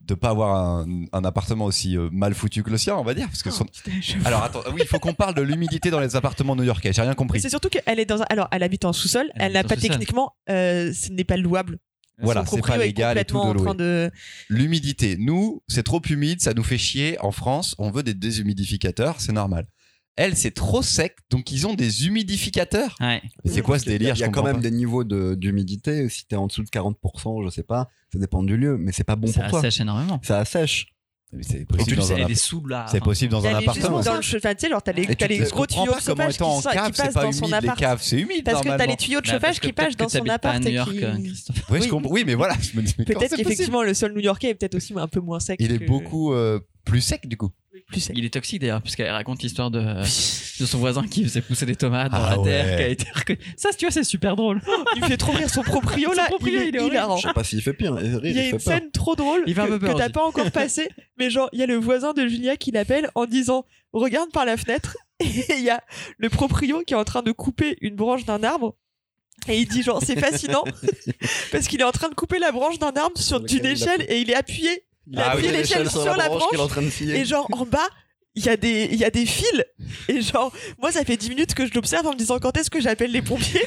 Speaker 1: de pas avoir un, un appartement aussi euh, mal foutu que le sien, on va dire, parce que son-
Speaker 4: Oh, putain, je-
Speaker 1: Alors attends, oui, il faut qu'on parle de l'humidité dans les appartements new-yorkais. J'ai rien compris.
Speaker 4: c'est surtout qu'elle est dans un. Alors, elle habite en sous-sol.
Speaker 3: Elle
Speaker 4: Elle, n'a pas techniquement. euh, ce n'est pas louable.
Speaker 1: Voilà, c'est pas légal et tout de. L'humidité, nous, c'est trop humide, ça nous fait chier. En France, on veut des déshumidificateurs, c'est normal. Elle, c'est trop sec, donc ils ont des humidificateurs.
Speaker 3: Ouais.
Speaker 1: C'est quoi ce
Speaker 2: Il y a-
Speaker 1: délire
Speaker 2: Il y a quand même
Speaker 1: pas.
Speaker 2: des niveaux de- d'humidité. Si t'es en dessous de 40%, je sais pas, ça dépend du lieu, mais c'est pas bon
Speaker 3: ça
Speaker 2: pour toi.
Speaker 3: assèche énormément.
Speaker 2: Ça assèche.
Speaker 1: C'est possible
Speaker 3: plus,
Speaker 1: dans un
Speaker 3: sous là.
Speaker 1: c'est possible dans un appartement.
Speaker 4: dans le che- enfin, tu sais, genre, t'as les, t'as les gros tuyaux de chauffage
Speaker 1: étant en
Speaker 4: qui, sa-
Speaker 1: cave, c'est
Speaker 4: passent
Speaker 1: pas
Speaker 4: dans son
Speaker 1: humide les
Speaker 4: appart.
Speaker 1: caves, c'est humide
Speaker 4: Parce que t'as les tuyaux de
Speaker 3: Bah,
Speaker 4: chauffage qui passent dans son appart.
Speaker 3: New York,
Speaker 4: qui-
Speaker 3: euh,
Speaker 1: je
Speaker 4: Oui.
Speaker 1: comprends. Oui, mais voilà, je me dis mais comment
Speaker 4: Peut-être qu'effectivement, le sol new-yorkais est peut-être aussi un peu moins sec.
Speaker 1: Il est beaucoup euh, plus sec du coup.
Speaker 4: Plus sec.
Speaker 3: Il est toxique d'ailleurs, puisqu'elle raconte l'histoire de, de son voisin qui faisait pousser des tomates dans
Speaker 1: Ah
Speaker 3: la terre,
Speaker 1: ouais.
Speaker 3: qui a été reconnu. Ça, tu vois, c'est super drôle.
Speaker 4: Il fait trop rire son proprio
Speaker 3: Son
Speaker 4: là.
Speaker 3: proprio,
Speaker 4: il
Speaker 3: il est
Speaker 4: est
Speaker 3: horrible.
Speaker 4: hilarant.
Speaker 2: Je sais pas s'il fait pire. Il,
Speaker 4: Il y a une
Speaker 2: peur.
Speaker 4: scène trop drôle
Speaker 3: Il
Speaker 4: que, que t'as pas encore passée, mais genre il y a le voisin de Julia qui l'appelle en disant regarde par la fenêtre et il y a le proprio qui est en train de couper une branche d'un arbre et il dit genre c'est fascinant parce qu'il est en train de couper la branche d'un arbre sur d'une
Speaker 2: il a
Speaker 4: échelle et il est appuyé il a
Speaker 1: Ah
Speaker 4: appuyé
Speaker 1: oui,
Speaker 4: l'échelle sur la branche
Speaker 2: est en train de
Speaker 4: et genre en bas il y a des il y a des fils. Et genre moi ça fait 10 minutes que je l'observe en me disant quand est-ce que j'appelle les pompiers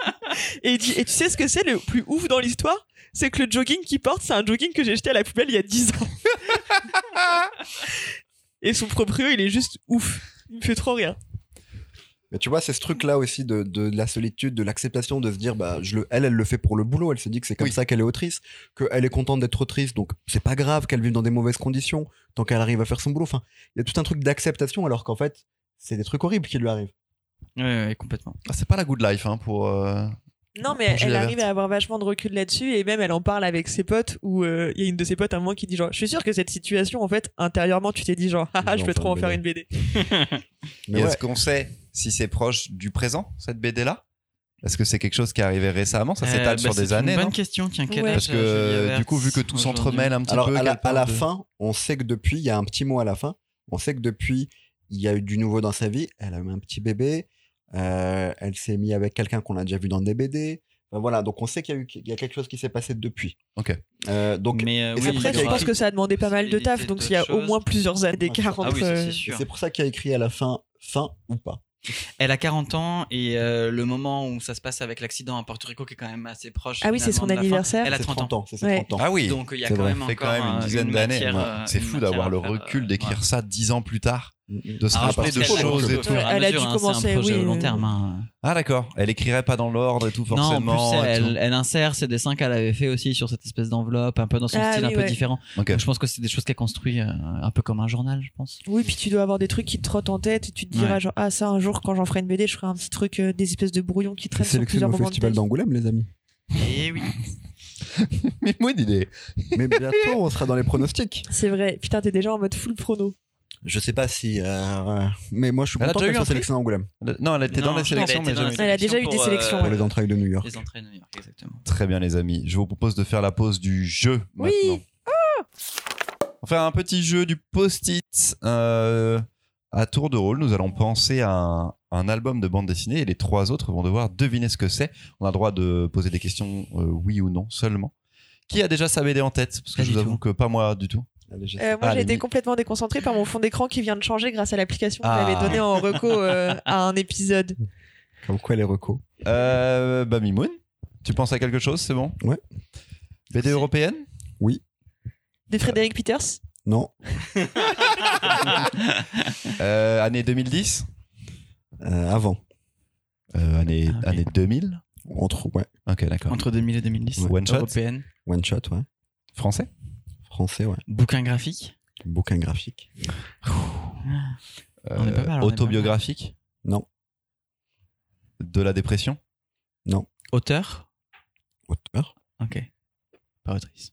Speaker 4: et il dit et tu sais ce que c'est le plus ouf dans l'histoire? C'est que le jogging qu'il porte c'est un jogging que j'ai jeté à la poubelle il y a 10 ans. Et son proprio il est juste ouf. Il me fait trop rire
Speaker 2: Mais tu vois, c'est ce truc-là aussi de, de la solitude, de l'acceptation, de se dire, bah, je le, elle, elle le fait pour le boulot. Elle se dit que c'est comme
Speaker 1: Oui.
Speaker 2: ça qu'elle est autrice, qu'elle est contente d'être autrice, donc c'est pas grave qu'elle vive dans des mauvaises conditions tant qu'elle arrive à faire son boulot. Enfin, il y a tout un truc d'acceptation alors qu'en fait, c'est des trucs horribles qui lui arrivent.
Speaker 3: Ouais, ouais, complètement.
Speaker 1: Ah, c'est pas la good life hein, pour. euh,
Speaker 4: non mais elle, arrive à avoir vachement de recul là-dessus et même elle en parle avec ses potes où euh, il y a une de ses potes à un moment qui dit genre je suis sûr que cette situation en fait intérieurement tu t'es dit genre haha je
Speaker 2: vais
Speaker 4: peux trop
Speaker 2: en faire une
Speaker 4: BD
Speaker 2: Mais ouais,
Speaker 1: est-ce qu'on sait si c'est proche du présent cette BD là Est-ce que c'est quelque chose qui est arrivé récérément Ça
Speaker 3: Euh,
Speaker 1: s'étale
Speaker 3: bah,
Speaker 1: sur des années,
Speaker 3: une bonne
Speaker 1: non?
Speaker 3: question, tiens, quel
Speaker 4: Ouais.
Speaker 1: Parce que euh,
Speaker 3: Verne
Speaker 1: du coup, vu que tout s'entremêle un petit
Speaker 2: alors
Speaker 1: peu,
Speaker 2: à la,
Speaker 1: qu'elle
Speaker 2: à la
Speaker 1: parle de-
Speaker 2: fin, on sait que depuis, il y a un petit mot à la fin, on sait que depuis, il y a eu du nouveau dans sa vie. Elle a eu un petit bébé, euh, elle s'est mise avec quelqu'un qu'on a déjà vu dans des BD. Voilà, donc on sait qu'il y, a eu- qu'il y a quelque chose qui s'est passé depuis.
Speaker 1: Ok.
Speaker 2: Euh, donc
Speaker 3: Mais euh, oui,
Speaker 4: après je pense que ça a demandé pas mal de taf donc il y a au moins plusieurs années d'écart
Speaker 3: Ah oui, ça,
Speaker 4: entre
Speaker 3: sûr.
Speaker 2: c'est pour ça qu'il y a écrit à la fin, fin ou pas.
Speaker 3: Elle a 40 ans et euh, le moment où ça se passe avec l'accident à Porto Rico qui est quand même assez proche.
Speaker 4: Ah oui, c'est son
Speaker 3: fin,
Speaker 4: anniversaire.
Speaker 3: Elle a
Speaker 2: C'est
Speaker 3: 30 ans.
Speaker 2: ans, c'est ses
Speaker 4: Ouais.
Speaker 2: 30 ans.
Speaker 1: Ah oui,
Speaker 3: Donc il y a quand
Speaker 2: vrai.
Speaker 3: même
Speaker 1: ça fait quand
Speaker 3: encore
Speaker 1: même une dizaine d'années. C'est fou d'avoir le recul d'écrire
Speaker 3: ouais.
Speaker 1: ça dix ans plus tard, de se
Speaker 3: je
Speaker 1: rappeler de choses et tout.
Speaker 4: Elle a dû
Speaker 3: hein,
Speaker 4: commencer, oui,
Speaker 3: au long terme. hein.
Speaker 1: Ah d'accord, elle écrirait pas dans l'ordre et tout
Speaker 3: Non, en
Speaker 1: forcément.
Speaker 3: plus,
Speaker 1: et tout.
Speaker 3: elle, elle insère ces dessins qu'elle avait fait aussi sur cette espèce d'enveloppe, un peu dans son
Speaker 4: Ah
Speaker 3: style
Speaker 4: oui,
Speaker 3: un peu
Speaker 4: ouais.
Speaker 3: différent. Donc, je pense que c'est des choses qu'elle construit euh, un peu comme un journal, je pense.
Speaker 4: oui puis tu dois avoir des trucs qui te trottent en tête et tu te diras
Speaker 3: Ouais.
Speaker 4: genre ah ça un jour quand j'en ferai une BD je ferai un petit truc euh, des espèces de brouillons qui traînent sur plusieurs
Speaker 2: au
Speaker 4: moments
Speaker 2: festival d'Angoulême, les amis.
Speaker 3: Et oui.
Speaker 1: Mais moi, il est.
Speaker 2: Mais bientôt, on sera dans les pronostics.
Speaker 4: c'est vrai putain t'es déjà en mode full prono
Speaker 2: Je sais pas si. euh, Mais moi, je suis
Speaker 1: Elle a
Speaker 2: content
Speaker 1: déjà eu
Speaker 2: qu'elle soit sélectionnée à Angoulême
Speaker 1: Non, elle était
Speaker 3: Non,
Speaker 1: dans les sélections, mais jamais.
Speaker 4: Elle a déjà eu
Speaker 3: sélections
Speaker 4: des
Speaker 3: pour,
Speaker 4: sélections,
Speaker 3: euh,
Speaker 2: pour les entrailles de New York.
Speaker 3: Les entrées de New York, exactement.
Speaker 1: Très bien, les amis. Je vous propose de faire la pause du jeu
Speaker 4: Oui.
Speaker 1: maintenant. On va faire un petit jeu du post-it. Euh, à tour de rôle, nous allons penser à un, un album de bande dessinée et les trois autres vont devoir deviner ce que c'est. On a le droit de poser des questions euh, oui ou non seulement. Qui a déjà sa BD en tête? Parce que
Speaker 3: Pas
Speaker 1: je vous avoue
Speaker 3: tout.
Speaker 1: que pas moi du tout.
Speaker 2: J'ai-
Speaker 4: Euh, moi,
Speaker 1: Ah,
Speaker 4: j'ai été complètement déconcentrée par mon fond d'écran qui vient de changer grâce à l'application que
Speaker 1: Ah.
Speaker 4: j'avais donné en reco euh, à un épisode.
Speaker 2: Comme quoi, les recos.
Speaker 1: Euh, bah, Mimoun, tu penses à quelque chose C'est bon?
Speaker 2: Ouais.
Speaker 1: BD européenne?
Speaker 4: De Frédéric Peters?
Speaker 2: Non.
Speaker 1: Euh, Année 2010
Speaker 2: Euh, avant.
Speaker 1: Euh, année,
Speaker 3: Ah,
Speaker 1: année 2000
Speaker 2: Entre, ouais.
Speaker 1: Ok, d'accord.
Speaker 3: Entre 2000 et 2010.
Speaker 1: One shot?
Speaker 3: Européenne.
Speaker 2: One shot, ouais.
Speaker 1: Français?
Speaker 2: Français, ouais.
Speaker 3: Bouquin graphique.
Speaker 2: Bouquin graphique.
Speaker 3: On est pas mal, on est pas mal.
Speaker 1: Autobiographique
Speaker 2: Non.
Speaker 1: De la dépression
Speaker 3: Auteur
Speaker 2: Auteur.
Speaker 3: Ok. Pas autrice.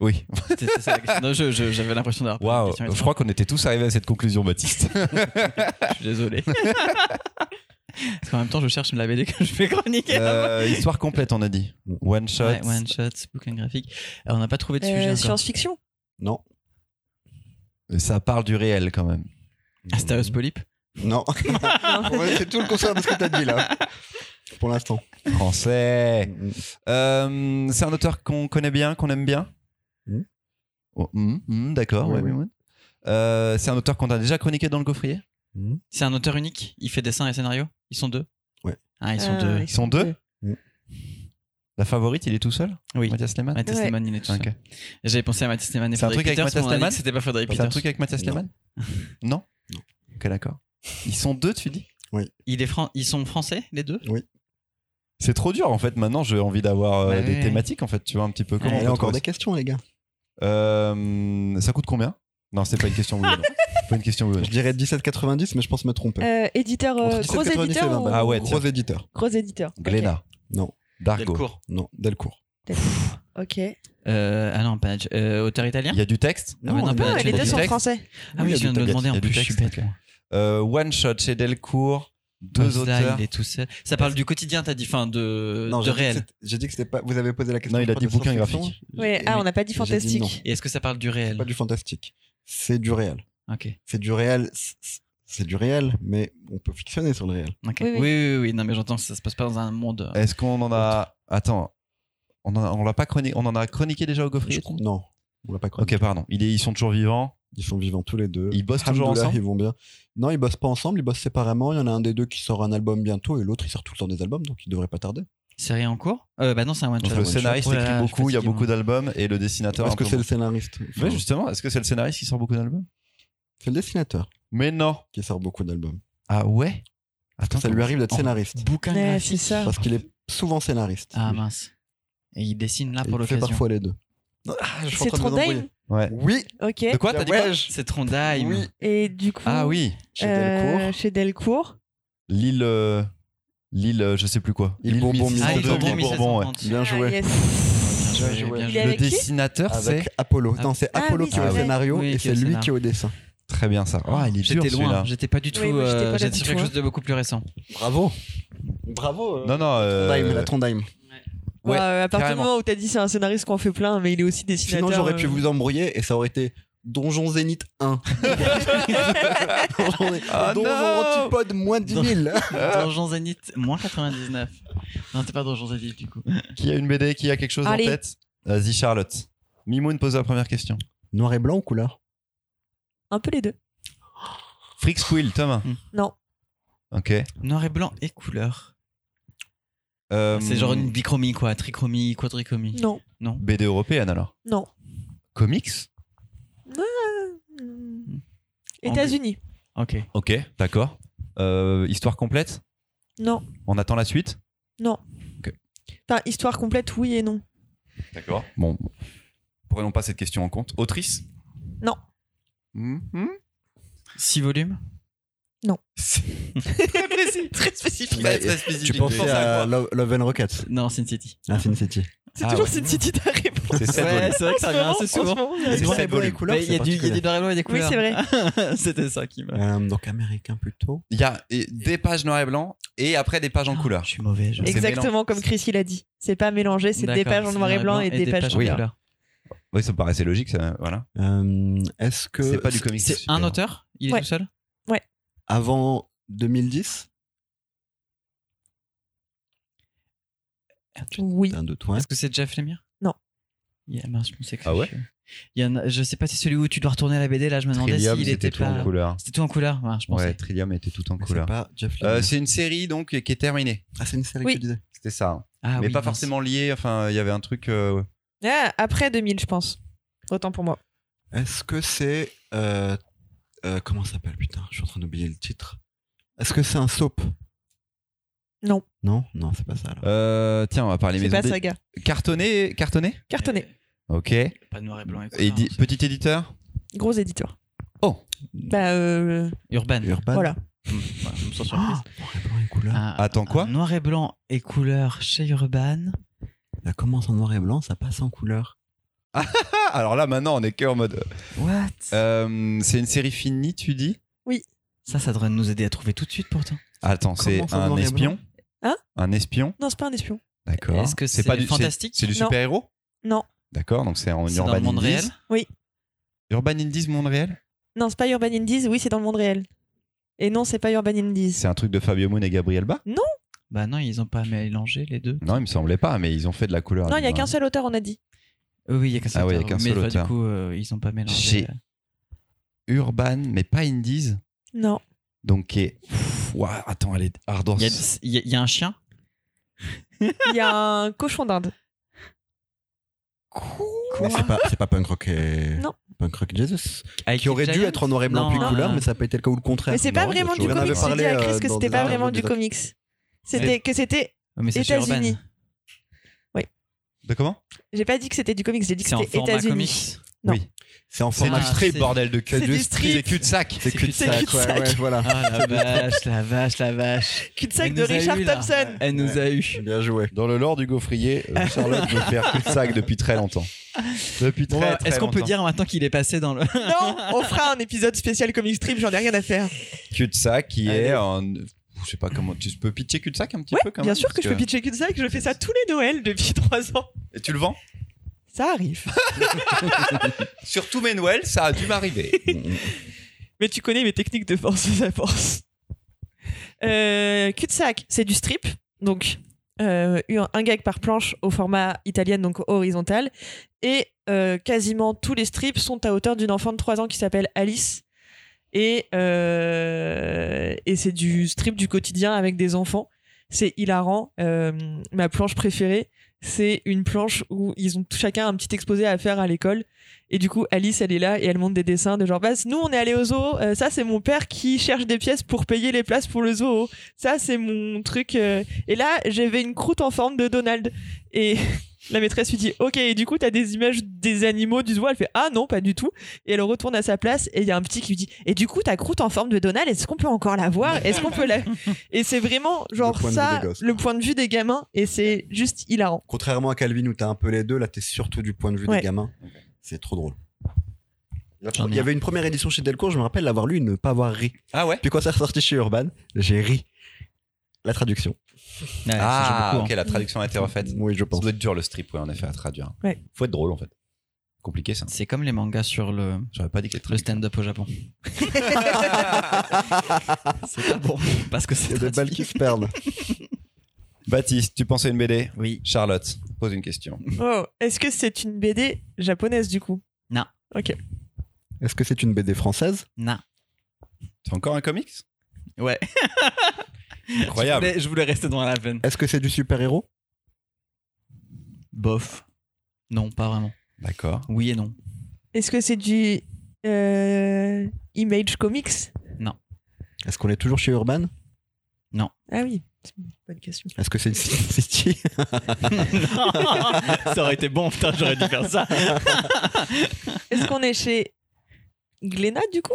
Speaker 1: Oui.
Speaker 3: Non, j'avais l'impression d'avoir.
Speaker 1: Waouh, je crois qu'on était tous arrivés à cette conclusion, Baptiste.
Speaker 3: Je suis désolé. Parce qu'en même temps, je cherche la BD que je fais chroniquer.
Speaker 1: Euh, histoire complète, on a dit. One shot.
Speaker 3: Ouais, one shot, booking graphique. Alors, on n'a pas trouvé de sujet.
Speaker 4: Euh. Science-fiction
Speaker 2: Non.
Speaker 1: Ça parle du réel quand même.
Speaker 3: Astéros Polype
Speaker 2: Non. C'est tout le contraire de ce que t'as dit là. Pour l'instant.
Speaker 1: Français. Euh, c'est un auteur qu'on connaît bien, qu'on aime bien.
Speaker 2: Hmm.
Speaker 1: Oh, D'accord.
Speaker 2: Oui,
Speaker 1: ouais,
Speaker 2: oui.
Speaker 1: ouais. Euh, c'est un auteur qu'on a déjà chroniqué dans le gaufrier.
Speaker 2: Mhm.
Speaker 3: C'est un auteur unique? Il fait dessin et scénario? Ils sont deux?
Speaker 2: Ouais.
Speaker 3: Ah, ils sont
Speaker 4: Ah,
Speaker 3: deux.
Speaker 1: Ils sont deux? La favorite, il est tout seul?
Speaker 3: Oui.
Speaker 1: Mathias Lehmann?
Speaker 3: Mathias
Speaker 4: Ouais.
Speaker 3: Lehmann, il est tout
Speaker 1: Ok.
Speaker 3: seul. J'avais pensé à Mathias Lehmann et
Speaker 1: C'est un
Speaker 3: Frédéric
Speaker 1: truc avec
Speaker 3: Peters,
Speaker 1: Mathias
Speaker 3: mais on a dit
Speaker 1: Lehmann?
Speaker 3: que C'était pas Frédéric
Speaker 1: C'est un
Speaker 3: Peters.
Speaker 1: truc avec Mathias
Speaker 2: Non.
Speaker 1: Lehmann? Non?
Speaker 2: Non.
Speaker 1: Ok, d'accord. Ils sont deux, tu dis?
Speaker 3: Il est fran- Ils sont français, les deux?
Speaker 1: C'est trop dur en fait. Maintenant, j'ai envie d'avoir euh,
Speaker 3: Ouais,
Speaker 1: des
Speaker 3: ouais.
Speaker 1: thématiques en fait. Tu vois un petit peu comment. On
Speaker 2: Il y
Speaker 1: peut
Speaker 2: a encore
Speaker 1: trouver
Speaker 2: des questions, les gars.
Speaker 1: ça. Euh, ça coûte combien? Non, c'est pas une question. Oui, ou non. Question. Non.
Speaker 2: Je dirais 17,90, mais je pense me tromper.
Speaker 4: Euh, éditeur, euh, gros
Speaker 2: 17,90 et
Speaker 4: éditeur
Speaker 2: 20
Speaker 4: ou...
Speaker 1: Ah ouais,
Speaker 2: Gros éditeur.
Speaker 4: Gros éditeur.
Speaker 1: Glénat,
Speaker 2: Non.
Speaker 1: Dargo.
Speaker 3: Delcourt.
Speaker 2: Non. Delcourt.
Speaker 4: Ok.
Speaker 3: Euh, ah non, pas euh, auteur italien
Speaker 1: Il y a du texte.
Speaker 3: Ah, non,
Speaker 2: il y a-
Speaker 3: pas-
Speaker 4: Ah,
Speaker 3: tu
Speaker 4: les deux sont
Speaker 1: texte
Speaker 4: français.
Speaker 3: Ah oui, je viens de me demander
Speaker 1: il y
Speaker 3: en
Speaker 1: a du
Speaker 3: plus, je suis
Speaker 1: texte,
Speaker 3: bête.
Speaker 1: Euh, One Shot chez Delcourt. Deux auteurs.
Speaker 3: il est tout seul. Ça parle du quotidien, t'as dit, enfin, de,
Speaker 2: Non,
Speaker 3: de
Speaker 2: j'ai dit que
Speaker 3: réel.
Speaker 2: J'ai dit que c'était pas. Vous avez posé la question.
Speaker 1: Non, il a dit bouquin graphique.
Speaker 4: Ouais, ah, on n'a pas dit
Speaker 2: non.
Speaker 4: fantastique.
Speaker 3: Et est-ce que ça parle du réel
Speaker 2: pas du fantastique. C'est du réel.
Speaker 3: Ok.
Speaker 2: C'est du réel. c'est- du réel, mais on peut fictionner sur le réel.
Speaker 3: ok.
Speaker 4: Oui,
Speaker 3: Oui,
Speaker 4: oui.
Speaker 3: oui, oui, oui. Non, mais j'entends que ça se passe pas dans un monde. euh,
Speaker 1: Est-ce qu'on en a. Attends. On en a- on l'a pas chroniqué. On en a chroniqué déjà au
Speaker 2: crois- Non, on l'a pas chroniqué.
Speaker 1: Ok, pardon. Ils sont toujours vivants?
Speaker 2: Ils sont vivants tous les deux.
Speaker 1: Ils bossent toujours ensemble?
Speaker 2: Ils vont bien. Non, ils bossent pas ensemble, ils bossent séparément. Il y en a un des deux qui sort un album bientôt et l'autre il sort tout le temps des albums, donc il devrait pas tarder.
Speaker 3: Série en cours? Euh, Bah non, c'est un one shot.
Speaker 2: c'est
Speaker 1: Le
Speaker 2: one
Speaker 1: scénariste écrit
Speaker 3: là
Speaker 1: beaucoup. Il y a beaucoup d'albums et le dessinateur.
Speaker 2: Est-ce que c'est le scénariste?
Speaker 1: Ouais,
Speaker 2: Enfin,
Speaker 1: justement. Est-ce que c'est le scénariste qui sort beaucoup d'albums?
Speaker 2: C'est le dessinateur
Speaker 1: Mais non.
Speaker 2: qui sort beaucoup d'albums.
Speaker 1: Ah ouais? Attends,
Speaker 2: Ça lui arrive d'être scénariste.
Speaker 3: Bouquin
Speaker 4: Ouais,
Speaker 3: graphique.
Speaker 4: c'est ça.
Speaker 2: Parce qu'il est souvent scénariste.
Speaker 3: Ah mince. Et il dessine là
Speaker 2: Et
Speaker 3: pour
Speaker 2: il fait
Speaker 3: l'occasion.
Speaker 2: parfois les deux. Ah, je suis en
Speaker 4: C'est
Speaker 2: train de
Speaker 4: Trondheim.
Speaker 1: Ouais.
Speaker 2: Oui.
Speaker 4: Ok.
Speaker 1: De quoi T'as dit quoi
Speaker 2: Ouais,
Speaker 3: C'est Trondheim.
Speaker 2: Oui.
Speaker 4: Et du coup.
Speaker 1: Ah oui.
Speaker 2: Chez
Speaker 4: euh,
Speaker 2: Delcourt.
Speaker 4: Chez Delcourt.
Speaker 1: L'île. euh, L'île, euh, je sais plus quoi.
Speaker 2: Île Bourbon,
Speaker 1: 1602,
Speaker 3: Ah, il
Speaker 2: Bourbon,
Speaker 1: Bourbon, ouais.
Speaker 3: 1730.
Speaker 2: Bien
Speaker 4: Ah,
Speaker 2: joué.
Speaker 4: yes.
Speaker 3: Bien
Speaker 2: Bien
Speaker 3: joué, bien
Speaker 4: Il
Speaker 3: joué.
Speaker 4: est
Speaker 1: Le
Speaker 4: avec qui
Speaker 1: dessinateur, c'est
Speaker 2: Avec Apollo.
Speaker 3: Ah.
Speaker 2: Non, c'est
Speaker 4: Ah
Speaker 2: Apollo
Speaker 4: oui,
Speaker 2: qui est au
Speaker 4: c'est vrai.
Speaker 2: scénario
Speaker 3: Oui,
Speaker 2: et
Speaker 3: qui est
Speaker 2: c'est
Speaker 3: au
Speaker 2: lui
Speaker 3: scénar.
Speaker 2: qui est au dessin.
Speaker 1: Très bien ça. Oh, il est dur
Speaker 3: J'étais loin,
Speaker 1: celui-là.
Speaker 3: j'étais pas du tout.
Speaker 4: Oui, moi, j'étais
Speaker 3: euh,
Speaker 4: pas là
Speaker 3: J'étais
Speaker 4: du
Speaker 3: sur quelque
Speaker 4: hein.
Speaker 3: chose de beaucoup plus récent.
Speaker 2: Bravo. Bravo.
Speaker 1: Non, non. euh,
Speaker 2: Trondheim, la Trondheim.
Speaker 1: Ouais,
Speaker 4: Ouais, à partir
Speaker 1: carrément.
Speaker 4: du moment où t'as dit c'est un scénariste qu'on fait plein, mais il est aussi dessinateur.
Speaker 2: Sinon, j'aurais pu
Speaker 4: euh,
Speaker 2: vous embrouiller et ça aurait été Donjon Zénith 1. Donjon,
Speaker 1: Ah
Speaker 2: Donjon
Speaker 1: non
Speaker 2: Antipode moins 10 000.
Speaker 3: Donjon Zénith, moins 99. Non, t'es pas Donjon Zénith du coup.
Speaker 1: Qui a une BD Qui a quelque chose
Speaker 4: Allez.
Speaker 1: en tête? Vas-y, Charlotte. Mimoun pose la première question.
Speaker 2: Noir et blanc ou couleur?
Speaker 4: Un peu les deux.
Speaker 1: Freak Squill, Thomas.
Speaker 3: Hmm.
Speaker 4: Non.
Speaker 1: Ok.
Speaker 3: Noir et blanc et couleur.
Speaker 1: Euh,
Speaker 3: C'est genre une bichromie quoi, trichromie, quadrichromie.
Speaker 4: Non.
Speaker 3: Non.
Speaker 1: BD européenne alors.
Speaker 4: Non.
Speaker 1: Comics.
Speaker 4: États-Unis.
Speaker 3: Ok.
Speaker 1: Ok, d'accord. Euh, histoire complète
Speaker 4: Non.
Speaker 1: On attend la suite
Speaker 4: Non.
Speaker 1: Ok.
Speaker 4: Enfin, histoire complète, oui et non.
Speaker 1: D'accord. Bon, prenons pas cette question en compte. Autrice
Speaker 4: Non.
Speaker 1: Mhm.
Speaker 3: 6 volumes?
Speaker 1: Très précis.
Speaker 4: Très spécifique.
Speaker 2: Bah,
Speaker 1: Très, spécifique.
Speaker 2: Tu pensais
Speaker 1: Pense à
Speaker 2: à
Speaker 1: quoi
Speaker 2: Love, Love and Rockets
Speaker 3: Non, Sin City.
Speaker 2: Ah, Sin City.
Speaker 4: C'est
Speaker 1: Ah
Speaker 4: toujours
Speaker 1: ouais.
Speaker 4: Sin City ta réponse.
Speaker 1: C'est
Speaker 3: Ouais, c'est vrai que ça revient assez souvent.
Speaker 4: il y a-
Speaker 2: et blanc et
Speaker 3: du, des noirs et blancs et des
Speaker 4: Oui,
Speaker 3: couleurs.
Speaker 4: c'est vrai.
Speaker 3: C'était ça qui me.
Speaker 2: Euh, donc américain plutôt.
Speaker 1: Il y a des pages noir et blanc et après des pages en couleur.
Speaker 3: Je suis mauvais. Je...
Speaker 4: Exactement comme Chris il a dit. C'est pas mélangé, c'est des pages en noir et blanc et des pages en
Speaker 1: Oui.
Speaker 4: couleur.
Speaker 1: Oui, ça me paraissait logique, ça. Voilà.
Speaker 2: Euh, Est-ce que
Speaker 1: C'est pas du comics.
Speaker 3: C'est un auteur? Il est
Speaker 4: Ouais.
Speaker 3: tout seul?
Speaker 2: Avant 2010
Speaker 4: Oui.
Speaker 2: C'est ouais.
Speaker 3: Est-ce que c'est Jeff Lemire?
Speaker 4: Non.
Speaker 3: Yeah, mince, je pensais que
Speaker 1: Ah ouais?
Speaker 3: Il y en a- Je sais pas si celui où tu dois retourner la BD, là, je me demandais
Speaker 1: Trillium,
Speaker 3: s'il
Speaker 1: c'était
Speaker 3: était
Speaker 1: tout en couleur.
Speaker 3: C'était tout en couleur, ouais, je pensais.
Speaker 1: Ouais, Trillium était tout en
Speaker 2: Mais C'est
Speaker 1: couleur. Euh, c'est une série donc qui est terminée.
Speaker 2: Ah, c'est une série
Speaker 4: Oui.
Speaker 2: que tu disais.
Speaker 1: C'était ça.
Speaker 3: Ah
Speaker 1: Mais
Speaker 3: oui,
Speaker 1: pas
Speaker 3: mince.
Speaker 1: forcément lié. Enfin, il y avait un truc. euh,
Speaker 4: Ah, après 2000, je pense. Autant pour moi.
Speaker 2: Est-ce que c'est. euh, euh, comment ça s'appelle Putain, je suis en train d'oublier le titre. Est-ce que c'est un soap?
Speaker 4: Non.
Speaker 2: Non, non, c'est pas ça. Alors.
Speaker 1: euh, tiens, on va parler
Speaker 4: C'est
Speaker 1: maison
Speaker 4: pas saga.
Speaker 1: Cartonné, cartonné?
Speaker 4: Cartonné.
Speaker 1: Ok.
Speaker 3: Pas noir et blanc et
Speaker 1: petit éditeur?
Speaker 4: Gros éditeur.
Speaker 1: Oh.
Speaker 4: Bah, euh,
Speaker 3: Urban.
Speaker 2: Urban
Speaker 4: voilà.
Speaker 3: Voilà, je me sens
Speaker 2: Oh,
Speaker 3: surprise.
Speaker 2: noir et blanc et couleur.
Speaker 3: Un-
Speaker 1: Attends, quoi?
Speaker 3: un Noir et blanc et couleur chez Urban.
Speaker 2: Ça commence en noir et blanc, ça passe en couleur.
Speaker 1: Ah, alors là, maintenant, on est que en mode.
Speaker 3: What?
Speaker 1: Euh, c'est une série finie, tu dis?
Speaker 3: Ça, ça devrait nous aider à trouver tout de suite pourtant.
Speaker 1: Attends, c'est un espion?
Speaker 4: Hein?
Speaker 1: Un espion?
Speaker 4: Non, c'est pas un espion.
Speaker 1: D'accord.
Speaker 3: Est-ce que c'est
Speaker 1: pas du
Speaker 3: fantastique?
Speaker 1: C'est du
Speaker 4: Non.
Speaker 1: super-héros?
Speaker 4: Non.
Speaker 1: D'accord, donc c'est en
Speaker 3: C'est dans
Speaker 1: Urban
Speaker 3: le monde
Speaker 1: Indies?
Speaker 3: réel?
Speaker 1: Urban Indies, monde réel?
Speaker 4: Non, c'est pas Urban Indies. Oui, c'est dans le monde réel. Et non, c'est pas Urban Indies.
Speaker 1: C'est un truc de Fabio Moon et Gabriel Ba?
Speaker 3: Bah non, ils ont pas mélangé les deux.
Speaker 1: Non, il me semblait pas, mais ils ont fait de la couleur.
Speaker 4: Non, il y a qu'un seul auteur, on a dit.
Speaker 3: Euh, oui, il y a qu'un seul
Speaker 1: Ah ouais, il y a
Speaker 3: auteur,
Speaker 1: qu'un
Speaker 3: mais
Speaker 1: seul
Speaker 3: bah,
Speaker 1: auteur.
Speaker 3: du coup, euh, ils ont pas mélangé.
Speaker 1: J'ai- Urban, mais pas Indies.
Speaker 4: Non.
Speaker 1: Donc, qui est. Attends, elle est ardente.
Speaker 3: Il y, a, y y un chien?
Speaker 4: Il y a un cochon d'Inde.
Speaker 2: Mais c'est pas, Punk Rock et...
Speaker 4: Non.
Speaker 2: Punk Rock Jesus.
Speaker 3: avec
Speaker 2: Qui aurait dû être en noir et blanc
Speaker 3: Non,
Speaker 2: puis
Speaker 3: non,
Speaker 2: couleur,
Speaker 3: non.
Speaker 2: mais ça n'a pas été le cas ou le contraire.
Speaker 4: Mais c'est pas vraiment du comics. J'ai
Speaker 2: parlé,
Speaker 4: dit à
Speaker 2: euh,
Speaker 4: Chris que c'était
Speaker 2: des
Speaker 4: pas vraiment du comics. C'était que c'était
Speaker 3: c'est.
Speaker 4: États-Unis.
Speaker 1: De comment
Speaker 4: J'ai pas dit que c'était du comics, j'ai dit que
Speaker 3: C'est en
Speaker 4: c'était États-Unis.
Speaker 3: comics.
Speaker 4: Non.
Speaker 1: Oui.
Speaker 2: C'est en
Speaker 1: C'est
Speaker 2: format
Speaker 1: du strip,
Speaker 3: c'est-
Speaker 1: bordel de cul.
Speaker 4: C'est du strip.
Speaker 1: C'est cul de sac.
Speaker 2: C'est cul de sac,
Speaker 4: cul-de-sac.
Speaker 2: ouais, ouais, voilà.
Speaker 3: Ah la vache, la vache, la vache.
Speaker 4: Cul-de-sac de Richard. Thompson.
Speaker 3: Elle nous a eu.
Speaker 2: Bien joué.
Speaker 1: Dans le lore du gaufrier, euh, Charlotte veut faire cul de sac depuis très longtemps. Depuis très,
Speaker 3: Bon,
Speaker 1: très
Speaker 3: Est-ce qu'on peut dire maintenant qu'il est passé dans le.
Speaker 4: Non, on fera un épisode spécial comic strip, j'en ai rien à faire.
Speaker 1: Cul de sac qui
Speaker 3: Allez.
Speaker 1: est un. Je sais pas comment. Tu peux pitcher cul de sac un petit
Speaker 4: Ouais,
Speaker 1: peu quand
Speaker 4: bien
Speaker 1: même,
Speaker 4: sûr que je peux pitcher cul-de-sac, je fais ça tous les Noëls depuis trois ans.
Speaker 1: Et tu le vends?
Speaker 4: Ça arrive.
Speaker 1: Sur tous mes Noëls, ça a dû m'arriver.
Speaker 4: Mais tu connais mes techniques de force à force. Euh, cul-de-sac, c'est du strip. Donc, euh, un un gag par planche au format italien, donc horizontal. Et euh, quasiment tous les strips sont à hauteur d'une enfant de 3 ans qui s'appelle Alice. Et, euh, et c'est du strip du quotidien avec des enfants. C'est hilarant. Euh, ma planche préférée, c'est une planche où ils ont chacun un petit exposé à faire à l'école. Et du coup, Alice, elle est là et elle montre des dessins de genre, bah, nous, on est allé au zoo. Euh, ça, c'est mon père qui cherche des pièces pour payer les places pour le zoo. Ça, c'est mon truc. Et là, j'avais une croûte en forme de Donald. Et la maîtresse lui dit, ok, et du coup, t'as des images des animaux du zoo. Elle fait, ah non, pas du tout. Et elle retourne à sa place et il y a un petit qui lui dit, et du coup, ta croûte en forme de Donald, est-ce qu'on peut encore la voir? Est-ce qu'on peut la. Et c'est vraiment, genre,
Speaker 2: Le
Speaker 4: ça, le point de vue des gamins. Et c'est juste hilarant.
Speaker 2: Contrairement à Calvin où t'as un peu les deux, là t'es surtout du point de vue
Speaker 4: Ouais.
Speaker 2: des gamins. C'est trop drôle. Il y avait une première édition chez Delcourt, je me rappelle l'avoir lu et ne pas avoir ri.
Speaker 1: Ah ouais?
Speaker 2: Puis quand c'est ressorti chez Urban, j'ai ri. La traduction.
Speaker 3: Ouais, ça
Speaker 1: Ah,
Speaker 3: beaucoup,
Speaker 1: ok,
Speaker 3: hein.
Speaker 1: la traduction a été refaite.
Speaker 2: Oui, je
Speaker 1: Ça
Speaker 2: pense.
Speaker 1: doit être dur le strip, ouais, en effet, à traduire.
Speaker 4: Ouais.
Speaker 1: Faut être drôle en fait. Compliqué ça.
Speaker 3: C'est comme les mangas sur le,
Speaker 1: J'aurais pas dit que
Speaker 3: le stand-up au Japon. c'est pas bon parce que
Speaker 2: Il y
Speaker 3: c'est
Speaker 2: a des balles qui se perdent.
Speaker 1: Baptiste, tu pensais à une BD
Speaker 3: Oui.
Speaker 1: Charlotte, pose une question.
Speaker 4: Oh, est-ce que c'est une BD japonaise du coup?
Speaker 3: Non.
Speaker 4: Ok.
Speaker 2: Est-ce que c'est une BD française?
Speaker 3: Non.
Speaker 1: C'est encore un comics?
Speaker 3: Ouais.
Speaker 1: Incroyable.
Speaker 3: Je voulais, je voulais rester dans la veine.
Speaker 2: Est-ce que c'est du super-héros?
Speaker 3: Bof. Non, pas vraiment.
Speaker 1: D'accord.
Speaker 3: Oui et non.
Speaker 4: Est-ce que c'est du euh, Image Comics?
Speaker 2: Est-ce qu'on est toujours chez Urban?
Speaker 4: Ah oui, c'est une bonne question.
Speaker 2: Est-ce que c'est Sin City?
Speaker 3: Ça aurait été bon, putain, j'aurais dû faire ça.
Speaker 4: Est-ce qu'on est chez Glénat du coup?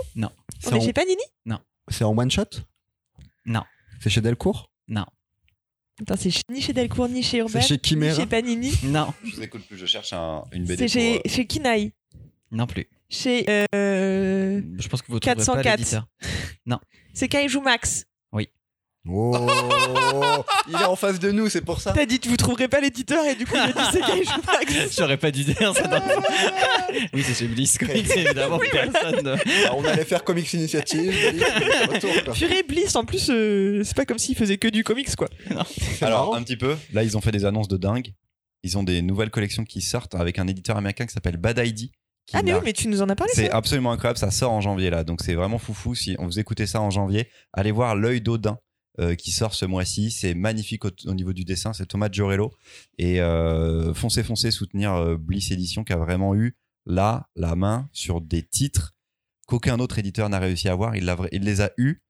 Speaker 2: C'est
Speaker 4: On est
Speaker 2: en,
Speaker 4: chez Panini?
Speaker 2: C'est en one shot?
Speaker 3: Non.
Speaker 2: C'est chez Delcourt
Speaker 3: Non.
Speaker 4: Attends, c'est ni chez Delcourt, ni chez Urban,
Speaker 2: C'est chez
Speaker 4: ni
Speaker 2: Chimera
Speaker 4: chez Panini.
Speaker 3: Non.
Speaker 1: Je vous écoute plus, je cherche un- une BD.
Speaker 4: C'est chez,
Speaker 1: euh,
Speaker 4: chez Kinaï.
Speaker 3: Non plus.
Speaker 4: Chez. euh,
Speaker 3: Je pense que vous trouverez pas
Speaker 4: 404.
Speaker 3: l'éditeur.
Speaker 4: c'est Kaiju Max.
Speaker 2: Oh Il est en face de nous, c'est pour ça
Speaker 4: T'as dit que vous trouverez pas l'éditeur et du coup, j'ai dit c'est Kaiju Max.
Speaker 3: J'aurais pas dû dire ça. dans- oui, c'est chez Bliss Comics, évidemment. personne.
Speaker 2: On allait faire Comics Initiative.
Speaker 4: Purée Bliss, en plus, euh, c'est pas comme s'il faisait que du comics quoi.
Speaker 1: Alors,
Speaker 2: marrant.
Speaker 1: un petit peu. Là, ils ont fait des annonces de dingue. Ils ont des nouvelles collections qui sortent avec un éditeur américain qui s'appelle Bad ID.
Speaker 4: Ah, mais oui, mais tu nous en as parlé,
Speaker 1: C'est absolument incroyable, ça sort en janvier là, donc c'est vraiment foufou. Si on vous écoutez ça en janvier, allez voir L'œil d'Odin euh, qui sort ce mois-ci. C'est magnifique au, au niveau du dessin, c'est Thomas Giorello. Et euh, foncez, foncez soutenir euh, Bliss Edition qui a vraiment eu là la main sur des titres qu'aucun autre éditeur n'a réussi à avoir. Il, il les a eus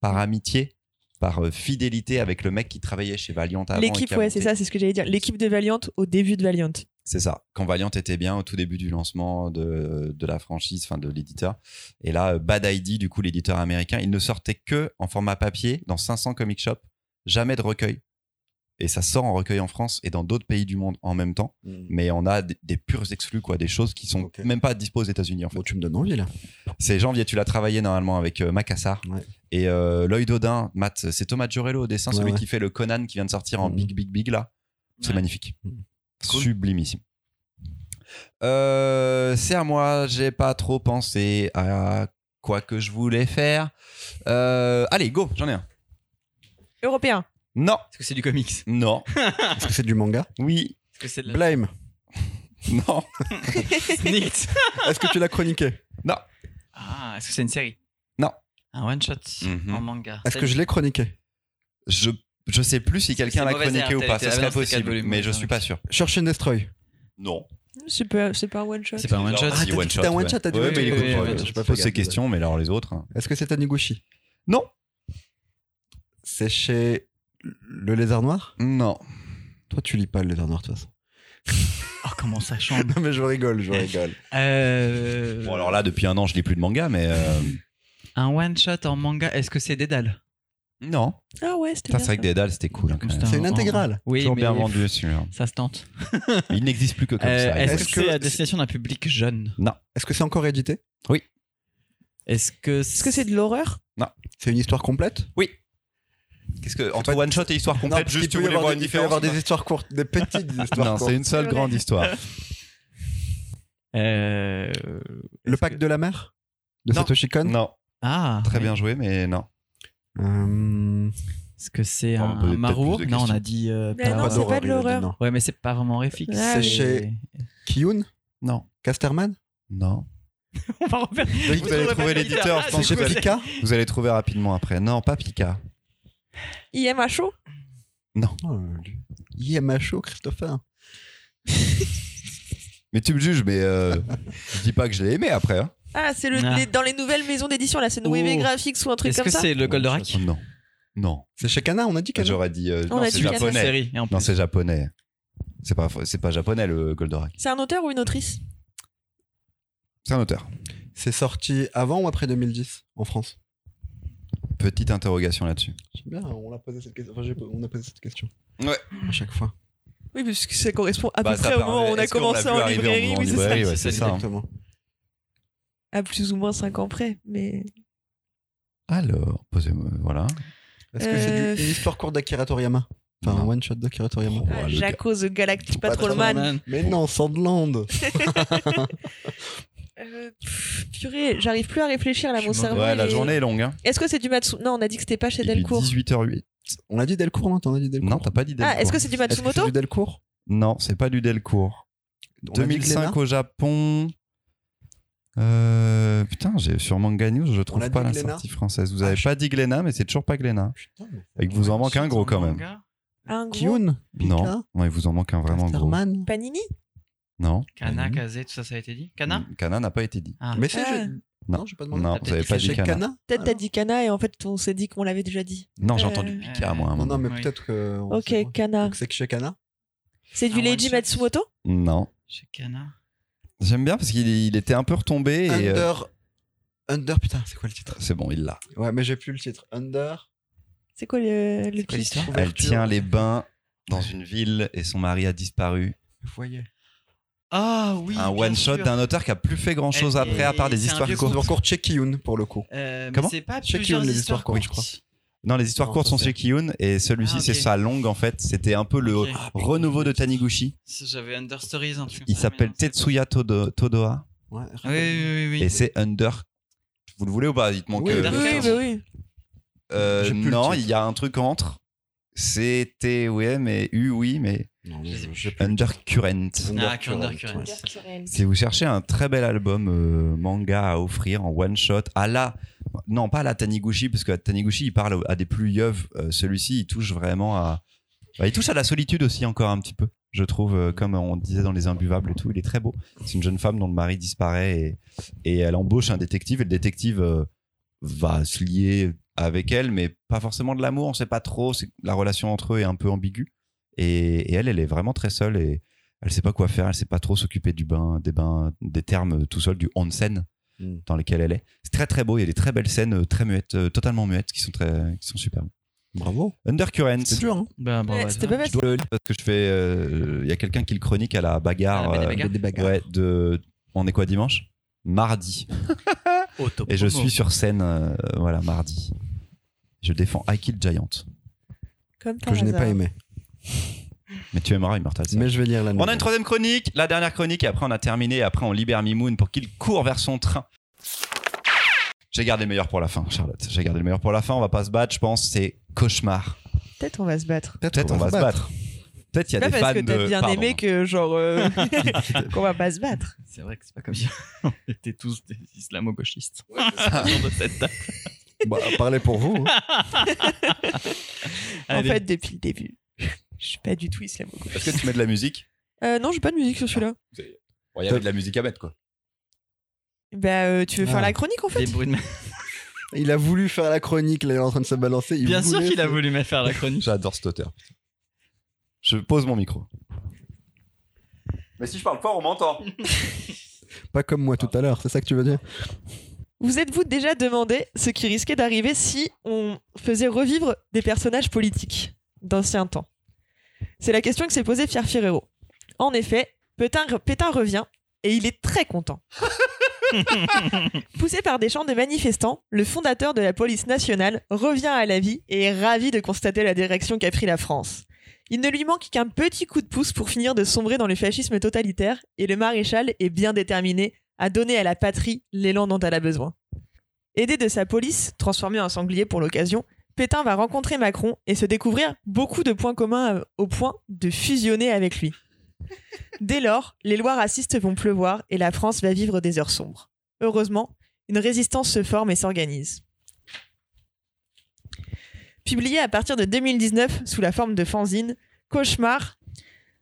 Speaker 1: par amitié, par euh, fidélité avec le mec qui travaillait chez Valiant avant.
Speaker 4: L'équipe, ouais, c'est ça, c'est ce que j'allais dire. L'équipe de Valiant au début de Valiant.
Speaker 1: C'est ça. Quand Valiant était bien au tout début du lancement de, de la franchise, enfin de l'éditeur. Et là, euh, Bad ID, du coup, l'éditeur américain, il ne sortait que en format papier dans 500 comic shops jamais de recueil. Et ça sort en recueil en France et dans d'autres pays du monde en même temps.
Speaker 2: Mm.
Speaker 1: Mais on a des, des purs exclus, quoi, des choses qui sont même pas dispo aux États-Unis en fait.
Speaker 2: Bon, tu me donnes envie là.
Speaker 1: C'est janvier, tu l'as travaillé normalement avec euh, Macassar.
Speaker 2: Ouais.
Speaker 1: Et euh, l'œil d'Odin, Matt, c'est Thomas Giorello au dessin,
Speaker 2: Ouais,
Speaker 1: celui
Speaker 2: ouais.
Speaker 1: qui fait le Conan qui vient de sortir en
Speaker 2: Mhm.
Speaker 1: Big Big Big là. C'est magnifique.
Speaker 2: Mhm.
Speaker 3: Cool.
Speaker 1: Sublimissime. Euh, c'est à moi, j'ai pas trop pensé à quoi que je voulais faire. Euh, allez, go, j'en ai un.
Speaker 4: Européen.
Speaker 1: Non,
Speaker 3: Est-ce que c'est du comics?
Speaker 1: Non,
Speaker 2: Est-ce que c'est du manga?
Speaker 1: Oui,
Speaker 3: Est-ce que c'est de la...
Speaker 2: Blame.
Speaker 1: non,
Speaker 3: Snicked.
Speaker 2: Est-ce que tu l'as chroniqué?
Speaker 1: Non.
Speaker 3: Ah, est-ce que c'est une série?
Speaker 1: Non.
Speaker 3: Un one shot
Speaker 1: Mhm.
Speaker 3: en manga.
Speaker 2: Est-ce que je l'ai chroniqué?
Speaker 1: Je, je sais plus si quelqu'un l'a chroniqué ou pas, ça serait possible, mais je suis pas sûr.
Speaker 2: Search and Destroy.
Speaker 1: Non.
Speaker 4: C'est pas, c'est pas un one shot.
Speaker 3: C'est pas un one shot.
Speaker 1: Ah,
Speaker 2: t'as un one shot, t'as dit
Speaker 1: Ouais, mais il je
Speaker 2: pas
Speaker 1: pose ces questions, mais alors les autres. hein.
Speaker 2: Est-ce que c'est Taniguchi
Speaker 1: Non.
Speaker 2: C'est chez Le Lézard Noir?
Speaker 1: Non.
Speaker 2: Toi, tu lis pas Le Lézard Noir de toute façon.
Speaker 3: Oh, comment ça change
Speaker 2: Non, mais je rigole, je rigole.
Speaker 3: euh...
Speaker 1: Bon, alors là, depuis un an, je lis plus de manga, mais. euh,
Speaker 3: Un one shot en manga, est-ce que c'est Dédale?
Speaker 1: Non.
Speaker 4: Ah ouais, c'était
Speaker 1: Ça,
Speaker 4: bien.
Speaker 1: c'est vrai que Dédale, c'était cool. hein, quand même.
Speaker 2: C'est une intégrale.
Speaker 3: Oui,
Speaker 1: Toujours
Speaker 3: mais
Speaker 1: bien vendu, celui-là.
Speaker 3: ça se tente.
Speaker 1: Il n'existe plus que comme
Speaker 3: Euh,
Speaker 1: ça.
Speaker 3: est-ce
Speaker 2: Est-ce
Speaker 3: que,
Speaker 2: que-
Speaker 3: c'est à destination d'un public jeune
Speaker 2: Est-ce que c'est encore édité?
Speaker 3: Est-ce que
Speaker 4: Est-ce que c'est de l'horreur?
Speaker 2: C'est une histoire complète?
Speaker 1: Oui. Qu'est-ce que entre
Speaker 2: pas-
Speaker 1: one shot et histoire complète,
Speaker 2: parce
Speaker 1: juste
Speaker 2: qu'il
Speaker 1: tu
Speaker 2: peut y
Speaker 1: voulais
Speaker 2: avoir
Speaker 1: voir
Speaker 2: des-
Speaker 1: une
Speaker 2: il peut y avoir des histoires courtes, des petites histoires
Speaker 1: Non,
Speaker 2: courtes.
Speaker 1: c'est une seule grande histoire.
Speaker 3: euh...
Speaker 2: Le
Speaker 3: est-ce
Speaker 2: pacte de la mer? De
Speaker 1: Non.
Speaker 2: Satoshi Kon?
Speaker 1: Non,
Speaker 3: Ah,
Speaker 1: très bien joué, mais non.
Speaker 2: Euh,
Speaker 3: Est-ce que c'est
Speaker 1: On
Speaker 3: un, un
Speaker 1: de
Speaker 3: Non, on a dit. euh,
Speaker 4: Mais non, c'est pas de l'horreur.
Speaker 2: non.
Speaker 3: Ouais, mais c'est pas vraiment réfixe.
Speaker 4: Ah,
Speaker 2: C'est
Speaker 4: oui.
Speaker 2: chez Kiyun
Speaker 1: Non.
Speaker 2: Casterman
Speaker 1: Non.
Speaker 3: On va refaire.
Speaker 1: Que vous allez trouver l'éditeur, je pense que vous allez-
Speaker 2: Pika
Speaker 1: vous allez trouver rapidement après. Non, pas Pika.
Speaker 4: IMHO
Speaker 2: Oh, lui. IMHO, Christopher.
Speaker 1: Mais tu me juges, mais euh, je dis pas que je l'ai aimé après. hein.
Speaker 4: Ah, c'est le,
Speaker 3: Ah.
Speaker 4: les- dans les nouvelles maisons d'édition, là, c'est
Speaker 3: Oh.
Speaker 4: Noémé Graphics ou un truc
Speaker 3: Est-ce
Speaker 4: comme
Speaker 3: que
Speaker 4: ça
Speaker 3: c'est le Goldorak
Speaker 1: Non. Non.
Speaker 2: C'est chez Kana, on a dit Kana
Speaker 1: J'aurais dit. euh,
Speaker 4: On
Speaker 1: non,
Speaker 4: a
Speaker 1: c'est
Speaker 4: dit Kana.
Speaker 1: japonais.
Speaker 3: série. Et en plus.
Speaker 1: Non, c'est japonais. C'est pas, c'est pas japonais le Goldorak.
Speaker 4: C'est un auteur ou une autrice
Speaker 1: C'est un auteur.
Speaker 2: C'est sorti avant ou après 2010 en France?
Speaker 1: Petite interrogation là-dessus.
Speaker 2: J'aime bien, on a posé cette question. Enfin, j'ai- on a posé cette question.
Speaker 1: Ouais.
Speaker 2: À chaque fois.
Speaker 4: Oui, parce que ça correspond à
Speaker 1: Bah,
Speaker 4: peu
Speaker 1: ça
Speaker 4: près au moment où on a
Speaker 1: est-ce qu'on
Speaker 4: commencé
Speaker 1: vu
Speaker 4: en
Speaker 1: arriver
Speaker 4: librairie.
Speaker 1: en
Speaker 4: oui, c'est ça.
Speaker 1: librairie, ouais,
Speaker 3: c'est
Speaker 1: c'est ça. hein.
Speaker 2: Exactement.
Speaker 4: À plus ou moins 5 ans près. Mais
Speaker 1: Alors, posez-moi. Voilà.
Speaker 2: Est-ce que c'est
Speaker 4: Euh,
Speaker 2: du- une histoire courte d'Akira Toriyama? Enfin, un
Speaker 1: Non.
Speaker 2: one-shot d'Akira Toriyama.
Speaker 1: Oh,
Speaker 4: Ah,
Speaker 1: le
Speaker 4: Jaco the Galactic Patrolman.
Speaker 3: Man.
Speaker 2: Mais non, Sandland
Speaker 4: Euh, pff, purée, j'arrive plus à réfléchir là, mon cerveau.
Speaker 1: Ouais, la journée est longue. Hein.
Speaker 4: Est-ce que c'est du Matsu Non, on a dit que c'était pas chez Delcourt.
Speaker 1: 18h08.
Speaker 2: On a dit Delcourt, non T'en as dit Delcourt
Speaker 1: Non, t'as pas dit
Speaker 4: Ah,
Speaker 1: Delcourt.
Speaker 4: est-ce que c'est du
Speaker 2: que c'est
Speaker 4: Matsumoto?
Speaker 2: du Delcourt?
Speaker 1: Non, c'est pas du Delcourt.
Speaker 2: On a dit
Speaker 1: 2005
Speaker 2: Glénat
Speaker 1: au Japon. Euh, putain, j'ai sur Manga News, je trouve pas la
Speaker 2: Glénat
Speaker 1: sortie française. Vous
Speaker 2: Ah,
Speaker 1: avez
Speaker 2: je-
Speaker 1: pas dit Glénat, mais c'est toujours pas Glénat.
Speaker 2: Putain, mais-
Speaker 1: Et que vous en manque un gros quand même.
Speaker 4: Un gros
Speaker 2: Kiyun Pika
Speaker 1: Non, il vous en manque un vraiment gros.
Speaker 2: Casterman
Speaker 4: Panini
Speaker 1: Non.
Speaker 3: Kana. Kaze, tout ça, ça a été dit Kana
Speaker 1: Kana n'a pas été dit.
Speaker 3: Ah.
Speaker 2: Mais c'est.
Speaker 4: Ah.
Speaker 2: je-
Speaker 1: Non.
Speaker 2: Non, j'ai pas demandé.
Speaker 1: Non, vous avez
Speaker 3: peut-être
Speaker 1: pas
Speaker 3: dit
Speaker 1: Kana.
Speaker 2: Kana
Speaker 4: Peut-être
Speaker 2: Ah.
Speaker 4: t'as dit Kana et en fait on s'est dit qu'on l'avait déjà dit.
Speaker 1: Non, j'ai
Speaker 4: Euh,
Speaker 1: entendu Pika, moi, à un
Speaker 2: Non, mais
Speaker 3: Oui.
Speaker 2: peut-être que.
Speaker 4: Ok. Kana.
Speaker 2: C'est que chez Kana
Speaker 4: C'est du Leiji. Matsumoto
Speaker 1: Non.
Speaker 3: Chez Kana.
Speaker 1: J'aime bien parce qu'il il était un peu retombé et. euh,
Speaker 2: Under. Under, putain, c'est quoi le titre?
Speaker 1: C'est bon, il l'a.
Speaker 2: Ouais, mais j'ai plus le titre. Under.
Speaker 4: C'est quoi le, le
Speaker 3: quoi l'histoire?
Speaker 1: Elle tient les bains dans une ville et son mari a disparu.
Speaker 2: Vous voyez.
Speaker 3: Ah oui.
Speaker 1: un
Speaker 3: bien
Speaker 1: one shot
Speaker 3: sûr.
Speaker 1: d'un auteur qui a plus fait grand chose
Speaker 3: Et-
Speaker 1: après à part des
Speaker 3: c'est un
Speaker 1: histoires
Speaker 3: vieux
Speaker 1: courtes.
Speaker 2: C'est encore Kiyun pour le coup.
Speaker 3: Euh, mais
Speaker 1: Comment?
Speaker 3: c'est pas plusieurs
Speaker 2: Kiyun, les
Speaker 3: histoires
Speaker 2: histoires courtes,
Speaker 3: courtes.
Speaker 1: Non, les histoires
Speaker 2: Non,
Speaker 1: courtes sont chez Kiyun et celui-ci
Speaker 3: Ah,
Speaker 1: c'est sa longue en fait. C'était un peu le renouveau de Taniguchi.
Speaker 3: J'avais Under Stories, un truc comme
Speaker 1: Il s'appelle Tetsuya Todo- Todoa
Speaker 2: Ouais,
Speaker 3: Oui, oui, oui. oui.
Speaker 1: et c'est Under. Vous le voulez ou pas? Manque.
Speaker 2: Oui,
Speaker 1: euh,
Speaker 3: Under.
Speaker 4: Oui, bah
Speaker 1: euh, non, il y a un truc entre. C T ouais mais U oui mais
Speaker 2: Non,
Speaker 3: Je
Speaker 1: Undercurrent.
Speaker 3: Ah,
Speaker 2: Undercurrent, ouais.
Speaker 1: Si vous cherchez un très bel album euh, manga à offrir en one shot, à la non pas à la Taniguchi parce que Taniguchi il parle à des plus yeux. Celui-ci il touche vraiment à bah, il touche à la solitude aussi encore un petit peu. Je trouve euh, comme on disait dans les imbuvables et tout, il est très beau. C'est une jeune femme dont le mari disparaît et, et elle embauche un détective et le détective euh, va se lier avec elle mais pas forcément de l'amour, on sait pas trop. La relation entre eux est un peu ambiguë et, et elle elle est vraiment très seule et elle sait pas quoi faire, elle sait pas trop s'occuper du bain, des bains, des termes tout seul, du onsen
Speaker 2: Mm.
Speaker 1: dans lesquels elle est. C'est très très beau, il y a des très belles scènes euh, très muettes, euh, totalement muettes, qui sont très, qui sont superbes.
Speaker 2: Bravo.
Speaker 1: Undercurrent.
Speaker 2: C'est dur, hein
Speaker 3: bravo
Speaker 4: Ouais,
Speaker 3: à
Speaker 4: C'était pas mal.
Speaker 1: Je dois le lire parce que je fais. euh, Il y a quelqu'un qui le chronique à la bagarre.
Speaker 3: À la
Speaker 1: euh,
Speaker 3: bagarre.
Speaker 2: Des bagarres.
Speaker 1: ouais, de. On est quoi dimanche? Mardi. Et je suis sur scène, euh, voilà, mardi. Je défends I Kill Giant.
Speaker 4: Comme par
Speaker 2: Que je n'ai
Speaker 4: hasard.
Speaker 2: pas aimé.
Speaker 1: Mais tu aimeras Immortal.
Speaker 2: Mais je vais lire la
Speaker 1: On a une troisième chronique, la dernière chronique, et après on a terminé. Et après on libère Mimoun pour qu'il court vers son train. J'ai gardé le meilleur pour la fin, Charlotte. J'ai gardé le meilleur pour la fin. On va pas se battre, je pense. C'est cauchemar.
Speaker 4: Peut-être on va se battre.
Speaker 1: Peut-être on va se battre. Peut-être il y a
Speaker 4: Pas
Speaker 1: des
Speaker 4: parce
Speaker 1: fans
Speaker 4: que t'as
Speaker 1: de.
Speaker 4: bien
Speaker 1: Pardon.
Speaker 4: aimé que genre euh, qu'on va pas se battre.
Speaker 3: C'est vrai que c'est pas comme si on était tous des islamo-gauchistes. Autour de cette table.
Speaker 2: Bah, parlez pour vous. hein.
Speaker 4: En
Speaker 3: Allez.
Speaker 4: fait, depuis le début, je suis pas du tout islamo.
Speaker 1: Est-ce que tu mets de la musique?
Speaker 4: Euh, non, j'ai pas de musique sur celui-là.
Speaker 1: Bon, Il y avait de la musique à mettre, quoi.
Speaker 4: Bah, euh, tu veux
Speaker 2: Ah.
Speaker 4: faire la chronique en fait?
Speaker 3: Des bruits de-
Speaker 2: Il a voulu faire la chronique, là, il est en train de se balancer. il
Speaker 3: Bien sûr
Speaker 2: voulait
Speaker 3: qu'il a
Speaker 2: faire-
Speaker 3: voulu me faire la chronique.
Speaker 1: J'adore cet auteur. Je pose mon micro. Mais si je parle fort, on m'entend.
Speaker 2: Pas comme moi tout à l'heure, c'est ça que tu veux dire?
Speaker 4: Vous êtes-vous déjà demandé ce qui risquait d'arriver si on faisait revivre des personnages politiques d'anciens temps? C'est la question que s'est posée Pierre Ferrero. En effet, Pétain, Pétain revient et il est très content. Poussé par des chants de manifestants, le fondateur de la police nationale revient à la vie et est ravi de constater la direction qu'a pris la France. Il ne lui manque qu'un petit coup de pouce pour finir de sombrer dans le fascisme totalitaire et le maréchal est bien déterminé à donner à la patrie l'élan dont elle a besoin. Aidé de sa police, transformée en sanglier pour l'occasion, Pétain va rencontrer Macron et se découvrir beaucoup de points communs euh, au point de fusionner avec lui. Dès lors, les lois racistes vont pleuvoir et la France va vivre des heures sombres. Heureusement, une résistance se forme et s'organise. Publié à partir de 2019 sous la forme de fanzine, Cauchemar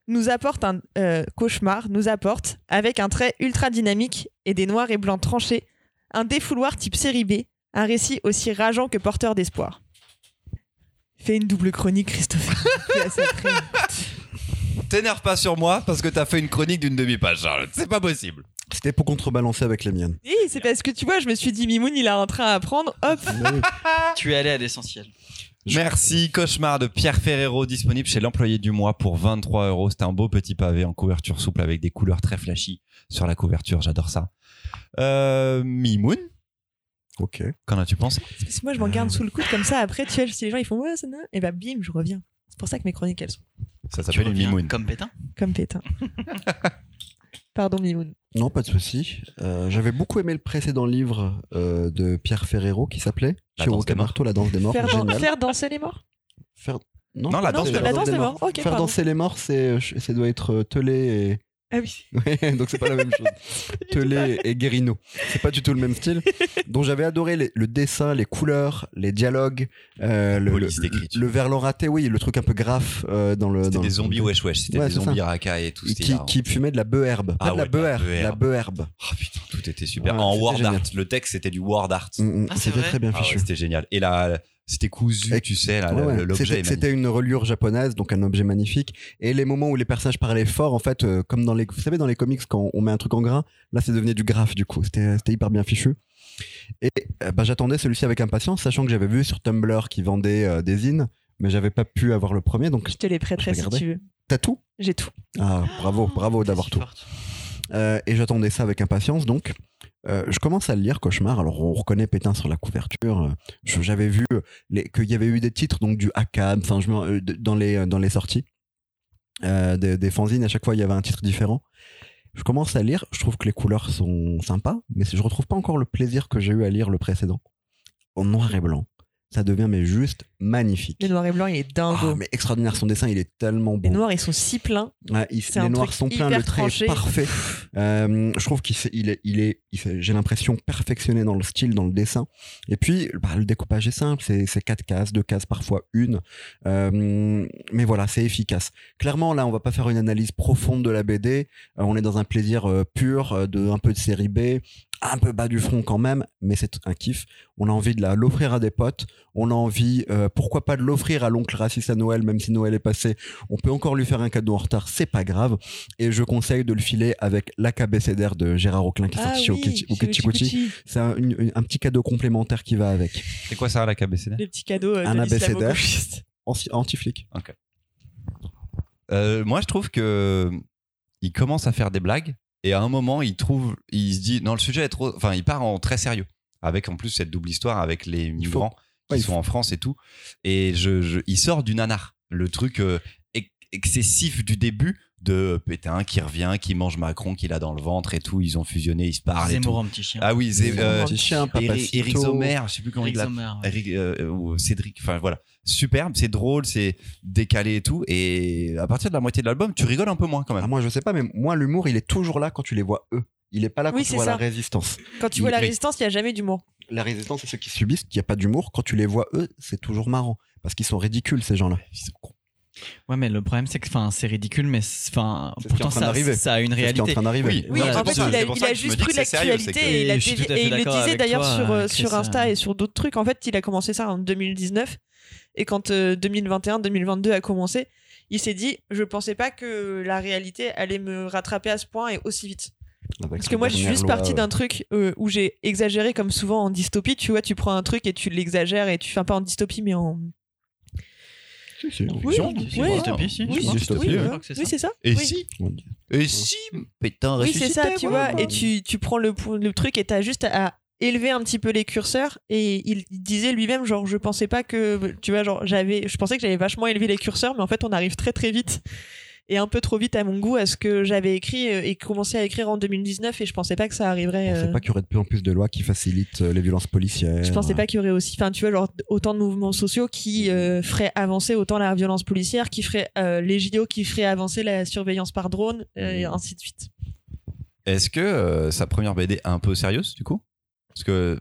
Speaker 4: nous apporte un euh, cauchemar nous apporte avec un trait ultra dynamique et des noirs et blancs tranchés un défouloir type série B, un récit aussi rageant que porteur d'espoir. Fais une double chronique, Christophe. Fais à sa crème.
Speaker 1: T'énerve pas sur moi parce que t'as fait une chronique d'une demi-page, Charlotte. C'est pas possible.
Speaker 2: C'était pour contrebalancer avec les miennes.
Speaker 4: Oui, c'est parce que tu vois, je me suis dit, Mimoun, il a un train à prendre. Hop.
Speaker 3: Tu es allé à l'essentiel.
Speaker 1: Merci, Cauchemar de Pierre Ferrero, disponible chez l'employé du mois pour 23 euros. C'est un beau petit pavé en couverture souple avec des couleurs très flashy sur la couverture. J'adore ça. Euh, Mimoun,
Speaker 2: Ok.
Speaker 1: qu'en as-tu pensé?
Speaker 4: C'est parce que moi, je m'en garde sous le coude comme ça. Après, tu vois, si les gens ils font ouais, ça n'a- et bah bim, je reviens. C'est pour ça que mes chroniques elles sont
Speaker 1: Ça
Speaker 3: Tu
Speaker 1: s'appelle une Mimoun.
Speaker 3: Comme Pétain.
Speaker 4: comme pétain. Pardon, Mimoun.
Speaker 2: Non, pas de souci. Euh, J'avais beaucoup aimé le précédent livre euh, de Pierre Ferrero qui s'appelait
Speaker 1: La
Speaker 2: Chiro
Speaker 1: morts.
Speaker 2: Camarto, La danse des morts.
Speaker 4: Faire, dan-
Speaker 2: Génial.
Speaker 4: faire danser les morts
Speaker 2: Faire- Non,
Speaker 1: Non, la
Speaker 4: Non,
Speaker 1: danse
Speaker 4: c'est
Speaker 1: des
Speaker 4: la
Speaker 1: morts.
Speaker 4: danse des morts. Ok,
Speaker 2: Faire
Speaker 4: pardon.
Speaker 2: danser les morts, c'est, euh, ça doit être Telé
Speaker 4: Ah oui.
Speaker 2: Ouais, donc c'est pas la même chose. Telé et Guérino. C'est pas du tout le même style. Donc j'avais adoré les- le dessin, les couleurs, les dialogues, euh, le, le, le verlan raté, oui, le truc un peu graphe euh, dans le.
Speaker 1: C'était
Speaker 2: dans
Speaker 1: des
Speaker 2: le-
Speaker 1: zombies wesh wesh. C'était
Speaker 2: Ouais,
Speaker 1: des
Speaker 2: ça.
Speaker 1: zombies racailles et tout.
Speaker 2: Qui, qui fumait de la beherbe.
Speaker 1: Ah
Speaker 2: pas de la
Speaker 1: ouais, de la
Speaker 2: la beherbe.
Speaker 1: Oh putain, tout était super.
Speaker 2: Ouais,
Speaker 1: en word
Speaker 2: génial.
Speaker 1: art. Le texte, c'était du word art.
Speaker 2: Mm, mm,
Speaker 3: Ah, c'est
Speaker 2: C'était très bien
Speaker 1: Ah ouais,
Speaker 2: fichu.
Speaker 1: c'était génial. Et là, c'était cousu,
Speaker 2: Et-
Speaker 1: tu sais, là,
Speaker 2: Ouais,
Speaker 1: le-
Speaker 2: ouais.
Speaker 1: l'objet
Speaker 2: C'était- une reliure japonaise, donc un objet magnifique. Et les moments où les personnages parlaient fort, en fait, euh, comme dans les, vous savez, dans les comics, quand on met un truc en gras, là, c'est devenu du graphe, du coup. C'était c'était hyper bien fichu. Et euh, bah, j'attendais celui-ci avec impatience, sachant que j'avais vu sur Tumblr qui vendait euh, des zines, mais j'avais pas pu avoir le premier. Donc,
Speaker 4: Je te les prêterai si tu veux.
Speaker 2: t'as tout?
Speaker 4: J'ai tout.
Speaker 2: Ah, bravo, bravo d'avoir tout. Euh, et j'attendais ça avec impatience, donc euh, je commence à le lire, Cauchemar. Alors on reconnaît Pétain sur la couverture. J'avais vu euh, qu'il y avait eu des titres donc du ACAB, enfin je euh, dans les dans les sorties euh, des, des fanzines. À chaque fois il y avait un titre différent. Je commence à lire. Je trouve que les couleurs sont sympas, mais je retrouve pas encore le plaisir que j'ai eu à lire le précédent en noir et blanc. Ça devient mais juste magnifique.
Speaker 4: Le noir et blanc, il est dingo.
Speaker 2: Ah, mais extraordinaire son dessin, il est tellement beau.
Speaker 4: Les noirs, ils sont si pleins.
Speaker 2: Ouais, il-
Speaker 4: C'est
Speaker 2: les noirs sont pleins, le trait
Speaker 4: tranché.
Speaker 2: est parfait. Euh, je trouve qu'il il est, il j'ai l'impression perfectionné dans le style, dans le dessin. Et puis, bah, le découpage est simple, c'est, quatre cases, deux cases, parfois une. Euh, mais voilà, c'est efficace. Clairement, là, on va pas faire une analyse profonde de la BD. Euh, on est dans un plaisir pur, de un peu de série B, un peu bas du front quand même, mais c'est un kiff. On a envie de la- l'offrir à des potes. On a envie, euh, pourquoi pas de l'offrir à l'oncle raciste à Noël, même si Noël est passé. On peut encore lui faire un cadeau en retard, c'est pas grave. Et je conseille de le filer avec l'AKBCDR de Gérard Auclin qui est sorti chez
Speaker 4: Ah oui, chez
Speaker 2: Okichikuchi.
Speaker 4: Okichikuchi.
Speaker 2: C'est un, un petit cadeau complémentaire qui va avec.
Speaker 1: C'est quoi ça, la KBCD
Speaker 4: Les petits cadeaux euh,
Speaker 2: Un
Speaker 4: l'islamo-gauchiste.
Speaker 2: Anti- Anti-flic.
Speaker 1: Euh, moi, je trouve que il commence à faire des blagues et à un moment, il trouve, il se dit non, le sujet est trop. Enfin, il part en très sérieux avec en plus cette double histoire avec les
Speaker 2: faut-
Speaker 1: migrants qui
Speaker 2: ouais,
Speaker 1: sont
Speaker 2: faut-
Speaker 1: en France et tout. Et je, je- il sort du nanar, le truc euh, ex- excessif du début de Pétain qui revient, qui mange Macron, qu'il a dans le ventre et tout. Ils ont fusionné, ils se parlent.
Speaker 3: Zemmour, un petit chien.
Speaker 1: Ah oui, Zé- euh,
Speaker 2: Petit chien,
Speaker 1: Eric, Sommer, je sais plus comment
Speaker 3: Eric
Speaker 1: il l'appelle.
Speaker 3: Sommer, ouais.
Speaker 1: Eric, euh, ou Cédric, enfin voilà, superbe, c'est drôle, c'est décalé et tout. Et à partir de la moitié de l'album, tu rigoles un peu moins quand même.
Speaker 2: Ah, moi, je sais pas, mais moi, l'humour, il est toujours là quand tu les vois eux. Il est pas là quand
Speaker 4: Oui,
Speaker 2: tu vois
Speaker 4: ça.
Speaker 2: la résistance.
Speaker 4: Quand tu vois la résistance, il n'y a jamais d'humour.
Speaker 2: La résistance, c'est ceux qui subissent, qu'il n'y a pas d'humour. Quand tu les vois eux, c'est toujours marrant. Parce qu'ils sont ridicules, ces gens-là.
Speaker 1: Ils sont cons.
Speaker 3: Ouais, mais le problème, c'est que enfin, c'est ridicule, mais enfin, pourtant, ça, ça a une
Speaker 2: C'est ce qui est en
Speaker 3: réalité.
Speaker 2: train d'arriver.
Speaker 1: Oui,
Speaker 4: Oui, en fait, il a, il a juste
Speaker 1: c'est
Speaker 4: l'actualité et, il a
Speaker 3: Et
Speaker 4: le disait d'ailleurs sur, euh, sur Insta
Speaker 3: euh.
Speaker 4: et sur d'autres trucs. En fait, il a commencé ça en 2019 et quand 2021-2022 a commencé, il s'est dit je pensais pas que la réalité allait me rattraper à ce point et aussi vite.
Speaker 2: Avec
Speaker 4: Parce
Speaker 2: les
Speaker 4: que moi, je suis juste partie
Speaker 2: euh,
Speaker 4: d'un truc euh, où j'ai exagéré comme souvent en dystopie. Tu vois, tu prends un truc et tu l'exagères et tu fais pas en dystopie mais en
Speaker 2: si, si, en
Speaker 4: Oui,
Speaker 3: C'est ça.
Speaker 1: Et
Speaker 4: Oui.
Speaker 1: si, et si, Pétain
Speaker 4: Oui, c'est ça, tu vois. Et tu, tu prends le, le truc et t'as juste à élever un petit peu les curseurs. Et il disait lui-même, genre, je pensais pas que, tu vois, genre, j'avais, je pensais que j'avais vachement élevé les curseurs, mais en fait, on arrive très très vite. Et un peu trop vite à mon goût à ce que j'avais écrit euh, et commencé à écrire en 2019 et je pensais pas que ça arriverait.
Speaker 2: On sait
Speaker 4: euh,
Speaker 2: pas qu'il y aurait de plus en plus de lois qui facilitent euh, les violences policières.
Speaker 4: je pensais pas qu'il y aurait aussi, enfin, tu vois, genre, autant de mouvements sociaux qui euh, feraient avancer autant la violence policière, qui feraient euh, les JO, qui feraient avancer la surveillance par drone, euh, et ainsi de suite.
Speaker 1: Est-ce que euh, sa première BD est un peu sérieuse du coup? Parce que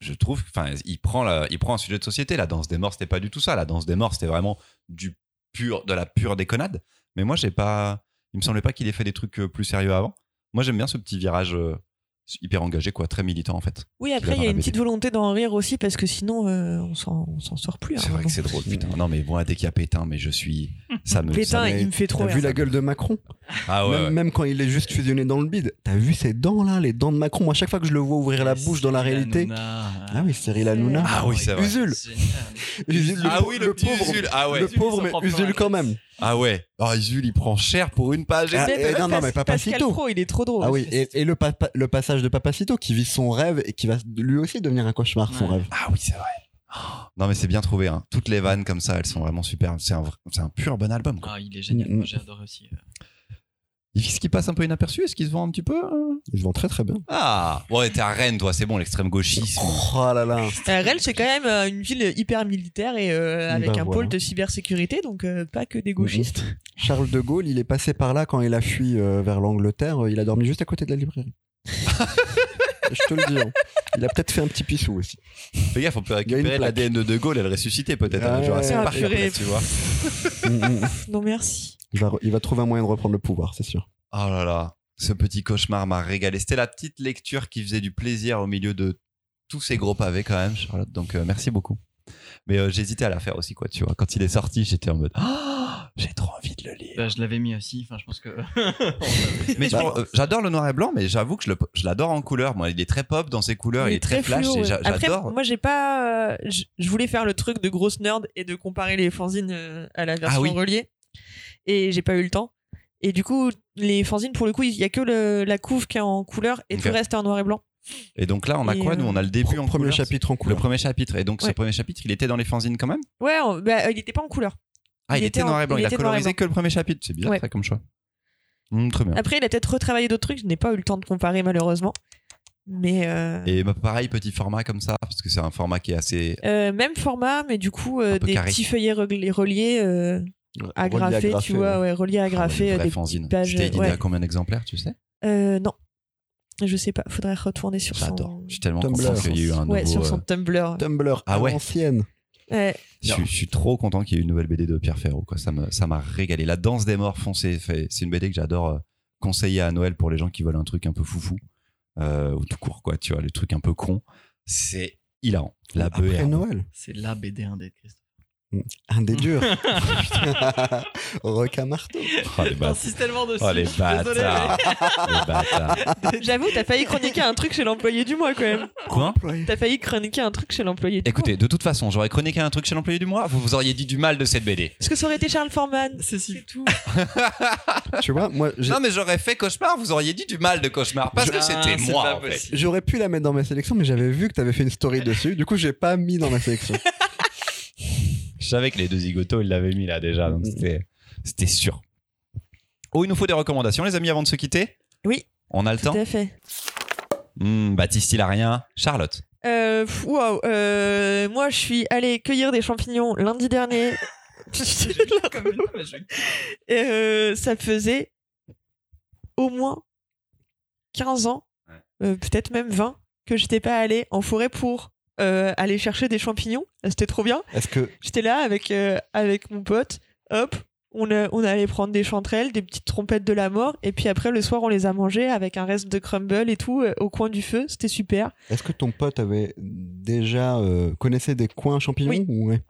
Speaker 1: je trouve, enfin, il prend la, il prend un sujet de société. La danse des morts, c'était pas du tout ça. La danse des morts, c'était vraiment du pur, de la pure déconnade. Mais moi, j'ai pas, il me semblait pas qu'il ait fait des trucs euh, plus sérieux avant. Moi, j'aime bien ce petit virage euh, hyper engagé, quoi, très militant en fait.
Speaker 4: Oui, après,
Speaker 1: a
Speaker 4: il y a une
Speaker 1: BD.
Speaker 4: petite volonté d'en rire aussi parce que sinon, euh, on s'en sort plus. à un
Speaker 1: C'est vrai que c'est drôle, putain. Non, mais moi, dès qu'il y a Pétain, mais je suis, ça me,
Speaker 4: Pétain, il me fait trop
Speaker 2: T'as vu la gueule de Macron
Speaker 1: ah ouais,
Speaker 2: même,
Speaker 1: ouais.
Speaker 2: même quand il est juste fusionné dans le bide. T'as vu ses dents là, les dents de Macron Moi, chaque fois que je le vois ouvrir la bouche dans la réalité. Ah oui, Cyril Hanouna.
Speaker 1: Ah oui, c'est vrai.
Speaker 2: Usul.
Speaker 1: Ah oui, le,
Speaker 2: pauvre.
Speaker 1: Usul. Ah ouais.
Speaker 2: Le pauvre, mais Usul quand même.
Speaker 1: Ah ouais. Oh, Usul, il prend cher pour une page.
Speaker 2: Ah,
Speaker 4: Mais
Speaker 2: eh, non, non, mais Papacito.
Speaker 4: Pro, il est trop drôle.
Speaker 2: Ah oui, et, et le, papa- le passage de Papacito qui vit son rêve et qui va lui aussi devenir un cauchemar, son rêve.
Speaker 1: Ah oui, c'est vrai. Oh. Non, mais c'est bien trouvé. Hein. Toutes les vannes comme ça, elles sont vraiment super. C'est un, c'est un pur bon album. Quoi.
Speaker 3: Ah, il est génial. Moi, j'ai adoré aussi.
Speaker 1: Est-ce qu'il passe un peu inaperçu Est-ce qu'il se vend un petit peu hein?
Speaker 2: Il se vend très très bien.
Speaker 1: Ah Ouais, t'es à Rennes, toi, c'est bon, l'extrême gauchisme.
Speaker 2: Oh là là.
Speaker 4: Euh, Rennes, c'est quand même euh, une ville hyper militaire et euh, avec
Speaker 2: Bah,
Speaker 4: un
Speaker 2: voilà.
Speaker 4: pôle de cybersécurité, donc euh, pas que des gauchistes.
Speaker 2: Charles de Gaulle, il est passé par là quand il a fui euh, vers l'Angleterre. Il a dormi juste à côté de la librairie. Je te le dis. hein. Il a peut-être fait un petit pissou aussi.
Speaker 1: Fais gaffe, on peut récupérer l'ADN de De Gaulle et le ressusciter peut-être.
Speaker 2: Ah
Speaker 1: à Jurassic
Speaker 2: ouais.
Speaker 1: Park,
Speaker 4: Ah, purée.
Speaker 1: après, tu vois.
Speaker 2: Mm, mm.
Speaker 4: Non, merci.
Speaker 2: il, va, il va trouver un moyen de reprendre le pouvoir, c'est sûr.
Speaker 1: Oh là là, ce petit cauchemar m'a régalé. C'était la petite lecture qui faisait du plaisir au milieu de tous ces gros pavés quand même, Charlotte. Donc euh, merci beaucoup. Mais euh, j'hésitais à la faire aussi, quoi, tu vois. Quand il est sorti, j'étais en mode Oh, j'ai trop envie de le lire.
Speaker 3: Bah, je l'avais mis aussi. Enfin, je pense que.
Speaker 1: Mais
Speaker 2: Bah,
Speaker 1: euh, j'adore le noir et blanc, mais j'avoue que je le- l'adore en couleur. Moi, il est très pop dans ses couleurs, il, est très, flash
Speaker 4: ouais.
Speaker 1: j'adore.
Speaker 4: moi, j'ai pas. euh, je voulais faire le truc de grosse nerd et de comparer les fanzines euh, à la version
Speaker 1: Ah oui.
Speaker 4: reliée. Et j'ai pas eu le temps. Et du coup, les fanzines, pour le coup, il y a que le- la couve qui est en couleur et tout le reste est en noir et blanc.
Speaker 1: Et donc là, on a
Speaker 4: Et,
Speaker 1: quoi Nous, on a le début en
Speaker 2: Premier
Speaker 1: couleur.
Speaker 2: chapitre en
Speaker 1: Le
Speaker 2: couleur.
Speaker 1: premier chapitre. Et donc, ce premier chapitre, il était dans les fanzines quand même?
Speaker 4: Ouais, on- bah, il était pas en couleur.
Speaker 1: Ah, il,
Speaker 4: Il
Speaker 1: était noir et blanc.
Speaker 4: il
Speaker 1: Il, a colorisé que le premier chapitre. C'est bizarre,
Speaker 4: Ouais.
Speaker 1: ça, comme choix. Très bien.
Speaker 4: Après, il a peut-être retravaillé d'autres trucs. Je n'ai pas eu le temps de comparer, malheureusement. Mais euh,
Speaker 1: Et bah, pareil, petit format comme ça, parce que c'est un format qui est assez.
Speaker 4: euh, même format, mais du coup, euh, des
Speaker 1: carré.
Speaker 4: petits feuillets reliés, reliés euh,
Speaker 2: Relié
Speaker 4: agrafés,
Speaker 2: agrafé,
Speaker 4: tu vois,
Speaker 2: ouais.
Speaker 4: ouais, reliés,
Speaker 1: Ah ouais,
Speaker 4: agrafés, des pages.
Speaker 1: Édité
Speaker 4: ouais.
Speaker 1: à combien d'exemplaires, tu sais?
Speaker 4: Euh, non. Je sais pas, faudrait retourner sur
Speaker 1: J'adore.
Speaker 4: son.
Speaker 1: Je suis tellement
Speaker 2: Tumblr.
Speaker 1: content qu'il y ait eu un
Speaker 4: Ouais,
Speaker 1: nouveau.
Speaker 4: sur son
Speaker 1: euh,
Speaker 4: Tumblr.
Speaker 2: Tumblr
Speaker 1: Ah ouais.
Speaker 2: l'ancienne.
Speaker 4: Ouais.
Speaker 1: Je suis, je suis trop content qu'il y ait eu une nouvelle BD de Pierre Ferro. Quoi. Ça me- ça m'a régalé. La danse des morts foncée, fait- c'est une BD que j'adore euh, conseiller à Noël pour les gens qui veulent un truc un peu foufou. euh, ou tout court, quoi, tu vois, les trucs un peu cons. C'est hilarant. La
Speaker 2: Après
Speaker 1: BR.
Speaker 2: Noël.
Speaker 3: C'est la BD indé de Christophe.
Speaker 2: Un des durs. Requin marteau.
Speaker 1: Oh, les bâtards.
Speaker 3: J'insiste tellement dessus.
Speaker 1: Oh, les bâtards.
Speaker 4: J'avoue, t'as failli chroniquer un truc chez l'employé du mois quand même.
Speaker 1: Quoi
Speaker 4: T'as failli chroniquer un truc chez l'employé du
Speaker 1: Écoutez,
Speaker 4: mois.
Speaker 1: de toute façon, j'aurais chroniqué un truc chez l'employé du mois, vous vous auriez dit du mal de cette BD.
Speaker 4: Est-ce que ça aurait été Charles Forman
Speaker 3: C'est si.
Speaker 4: tout.
Speaker 2: Tu vois, moi,
Speaker 1: Non, mais j'aurais fait cauchemar, vous auriez dit du mal de cauchemar, parce que
Speaker 3: Ah,
Speaker 1: c'était
Speaker 3: c'est
Speaker 1: moi,
Speaker 3: pas
Speaker 1: en fait.
Speaker 3: possible.
Speaker 2: j'aurais pu la mettre dans ma sélection, mais j'avais vu que t'avais fait une story dessus. Du coup, j'ai pas mis dans ma sélection.
Speaker 1: Je savais que les deux zigotos, ils l'avaient mis là déjà, donc c'était c'était sûr. Oh, il nous faut des recommandations, les amis, avant de se quitter?
Speaker 4: Oui,
Speaker 1: On a le
Speaker 4: tout
Speaker 1: temps?
Speaker 4: à fait.
Speaker 1: Hmm, Baptiste, il a rien. Charlotte?
Speaker 4: Euh, Waouh, euh, moi je suis allée cueillir des champignons lundi dernier. Et, euh, ça faisait au moins 15 ans,
Speaker 1: Ouais.
Speaker 4: euh, peut-être même 20, que j'étais pas allée en forêt pour euh, aller chercher des champignons. C'était trop bien.
Speaker 2: Est-ce que
Speaker 4: J'étais là avec, euh, avec mon pote, hop, on, a- on allait prendre des chanterelles, des petites trompettes de la mort, et puis après le soir on les a mangées avec un reste de crumble et tout euh, au coin du feu. C'était super.
Speaker 2: est-ce que ton pote avait déjà euh, connaissait des coins champignons
Speaker 4: Oui.
Speaker 2: ou ouais?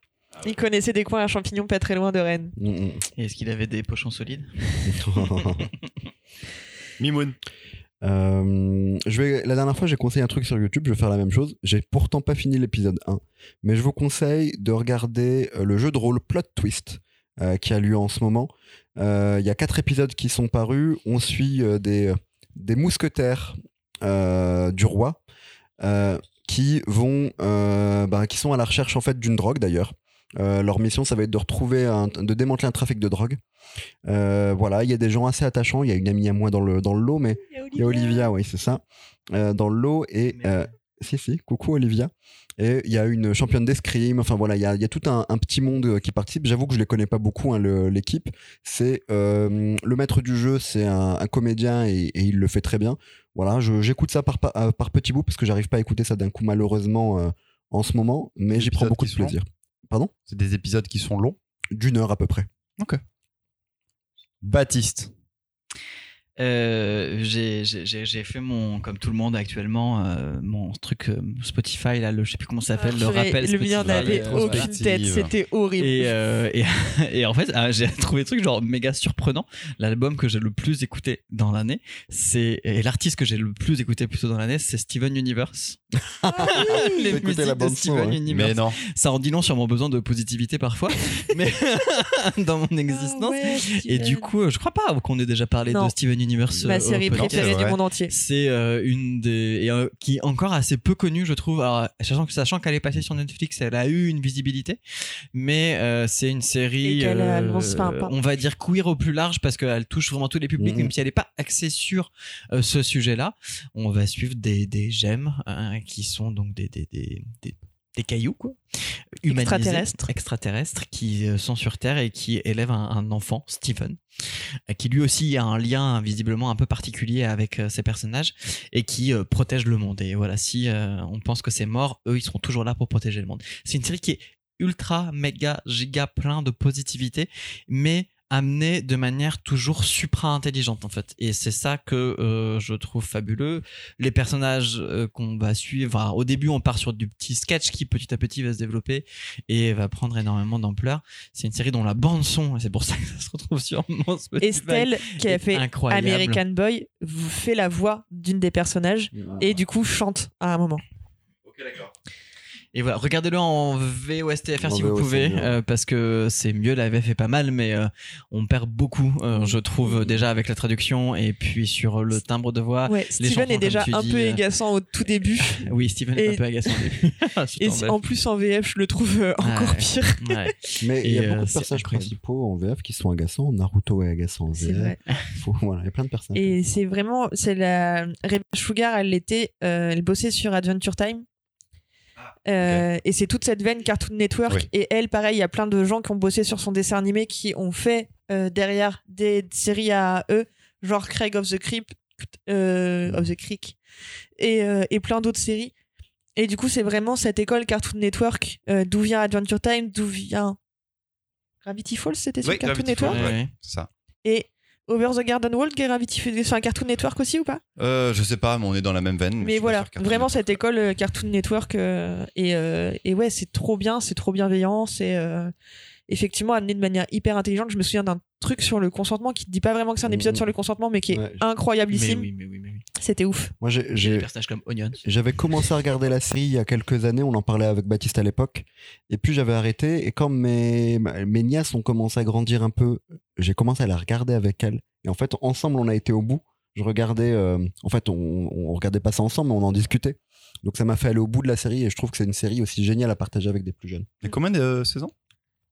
Speaker 4: Il connaissait des coins à champignons pas très loin de Rennes.
Speaker 2: Mm, mm.
Speaker 3: Et Est-ce qu'il avait des pochons solides?
Speaker 1: Mimoun.
Speaker 2: Euh, je vais, la dernière fois, j'ai conseillé un truc sur YouTube. Je vais faire la même chose. J'ai pourtant pas fini l'épisode 1, mais je vous conseille de regarder euh, le jeu de rôle Plot Twist euh, qui a lieu en ce moment. Euh, Il y a quatre épisodes qui sont parus. On suit des, des mousquetaires du roi qui vont, bah, qui sont à la recherche en fait d'une drogue d'ailleurs. Euh, leur mission, ça va être de retrouver, un- de démanteler un trafic de drogue. Euh, voilà, il y a des gens assez attachants. Il y a une amie à moi dans le dans le lot, mais y a Olivia, oui, c'est ça, euh, dans le lot. Et euh, si, si, coucou Olivia. Et il y a une championne d'escrime. Enfin voilà, il y a, y a tout un, un petit monde euh, qui participe. J'avoue que je les connais pas beaucoup, hein, l'équipe. C'est euh, le maître du jeu, c'est un, un comédien et, et il le fait très bien. Voilà, j'écoute ça par, par, par petits bouts parce que j'arrive pas à écouter ça d'un coup malheureusement euh, en ce moment, mais j'y prends beaucoup de plaisir. Pardon?
Speaker 1: C'est des épisodes qui sont longs?
Speaker 2: D'une heure à peu près.
Speaker 1: Baptiste.
Speaker 3: Euh, j'ai- j'ai j'ai- j'ai fait mon, comme tout le monde actuellement, euh, mon truc euh, Spotify, là, le, je sais plus comment ça s'appelle, le
Speaker 4: Purée,
Speaker 3: rappel
Speaker 4: Le mien n'avait aucune tête, c'était horrible.
Speaker 3: Et, euh, et, et en fait, ah, j'ai trouvé des trucs genre méga surprenant. L'album que j'ai le plus écouté dans l'année, c'est et l'artiste que j'ai le plus écouté plutôt dans l'année, c'est Steven Universe.
Speaker 4: Ah oui
Speaker 3: Les
Speaker 2: J'ai écouté
Speaker 3: musiques
Speaker 2: la
Speaker 3: de Steven
Speaker 2: ouais.
Speaker 3: Universe.
Speaker 1: Mais non.
Speaker 3: Ça en dit long sur mon besoin de positivité parfois, mais dans mon existence.
Speaker 4: Ah ouais,
Speaker 3: Et du coup, je crois pas qu'on ait déjà parlé
Speaker 4: Non.
Speaker 3: de Steven Universe. Euh,
Speaker 4: ma
Speaker 3: au
Speaker 4: série préférée
Speaker 1: c'est
Speaker 4: du monde entier.
Speaker 3: C'est euh, une des et, euh, qui est encore assez peu connue, je trouve. Alors, sachant que sachant qu'elle est passée sur Netflix, elle a eu une visibilité, mais euh, c'est une série, euh,
Speaker 4: pas.
Speaker 3: on va dire queer au plus large parce qu'elle touche vraiment tous les publics,
Speaker 2: Mhm.
Speaker 3: même si elle n'est pas axée sur euh, ce sujet-là. On va suivre des des gemmes hein, qui sont donc des des des, des des cailloux quoi. Humanisés,
Speaker 4: Extraterrestres.
Speaker 3: extraterrestres qui euh, sont sur Terre et qui élèvent un, un enfant Stephen euh, qui lui aussi a un lien visiblement un peu particulier avec euh, ces personnages et qui euh, protège le monde. Et voilà si euh, on pense que c'est mort eux ils seront toujours là pour protéger le monde. C'est une série qui est ultra méga giga plein de positivité mais amené de manière toujours supra intelligente en fait et c'est ça que euh, je trouve fabuleux les personnages euh, qu'on va suivre enfin, au début on part sur du petit sketch qui petit à petit va se développer et va prendre énormément d'ampleur c'est une série dont la bande son c'est pour ça que ça se retrouve sur mon Spotify,
Speaker 4: Estelle, qui a
Speaker 3: est
Speaker 4: fait
Speaker 3: incroyable.
Speaker 4: American Boy, vous fait la voix d'une des personnages et du coup chante à un moment.
Speaker 1: Ok, d'accord.
Speaker 3: Et voilà, regardez-le en VOSTFR
Speaker 2: En
Speaker 3: si
Speaker 2: VO,
Speaker 3: vous pouvez, euh, parce que c'est mieux, la VF est pas mal, mais euh, on perd beaucoup, euh, je trouve, déjà avec la traduction et puis sur le timbre de voix.
Speaker 4: Ouais, Steven est déjà un
Speaker 3: dis,
Speaker 4: peu agaçant au tout début.
Speaker 3: Oui, Steven est un peu agaçant au début. Surtout
Speaker 4: Et
Speaker 3: en
Speaker 4: plus en VF, je le trouve euh, encore
Speaker 3: Ouais.
Speaker 4: pire.
Speaker 3: Ouais.
Speaker 2: Mais il y a
Speaker 3: euh,
Speaker 2: beaucoup de personnages principaux en VF qui sont agaçants. Naruto est agaçant en
Speaker 4: C'est
Speaker 2: VF. voilà, il y a plein de personnages.
Speaker 4: Et c'est vraiment, c'est la Rebecca Sugar, elle était, euh, elle bossait sur Adventure Time. Euh, Et c'est toute cette veine Cartoon Network.
Speaker 1: Oui.
Speaker 4: Et elle, pareil, il y a plein de gens qui ont bossé sur son dessin animé qui ont fait euh, derrière des séries à eux, genre Craig of the Crypt, euh, of the Creek, et, euh, et plein d'autres séries. Et du coup, c'est vraiment cette école Cartoon Network, euh, d'où vient Adventure Time, d'où vient Gravity Falls, c'était sur
Speaker 1: Oui,
Speaker 4: Cartoon
Speaker 1: Gravity
Speaker 4: Network.
Speaker 3: Ouais,
Speaker 1: ouais. ça.
Speaker 4: Et Over the Garden Wall, Gravity Feed, enfin Cartoon Network aussi ou pas?
Speaker 1: Euh, je sais pas, mais on est dans la même veine.
Speaker 4: Mais voilà, vraiment
Speaker 1: Network.
Speaker 4: cette école euh, Cartoon Network euh, et, et ouais, c'est trop bien, c'est trop bienveillant, c'est effectivement amené de manière hyper intelligente. Je me souviens d'un truc sur le consentement qui te dit pas vraiment que c'est un épisode
Speaker 2: Mhm.
Speaker 4: sur le consentement, mais qui est
Speaker 2: Ouais.
Speaker 3: Mais
Speaker 4: incroyablissime.
Speaker 3: oui, mais oui, mais oui.
Speaker 4: C'était ouf.
Speaker 2: Moi, j'ai-
Speaker 3: des personnages comme Onions.
Speaker 2: J'avais commencé à regarder la série il y a quelques années, on en parlait avec Baptiste à l'époque, et puis j'avais arrêté, et quand mes, mes nièces ont commencé à grandir un peu, j'ai commencé à la regarder avec elles, et en fait, ensemble, on a été au bout. Je regardais, euh, en fait, on, on regardait pas ça ensemble, mais on en discutait. Donc ça m'a fait aller au bout de la série, et je trouve que c'est une série aussi géniale à partager avec des plus jeunes.
Speaker 1: Il y a combien de saisons?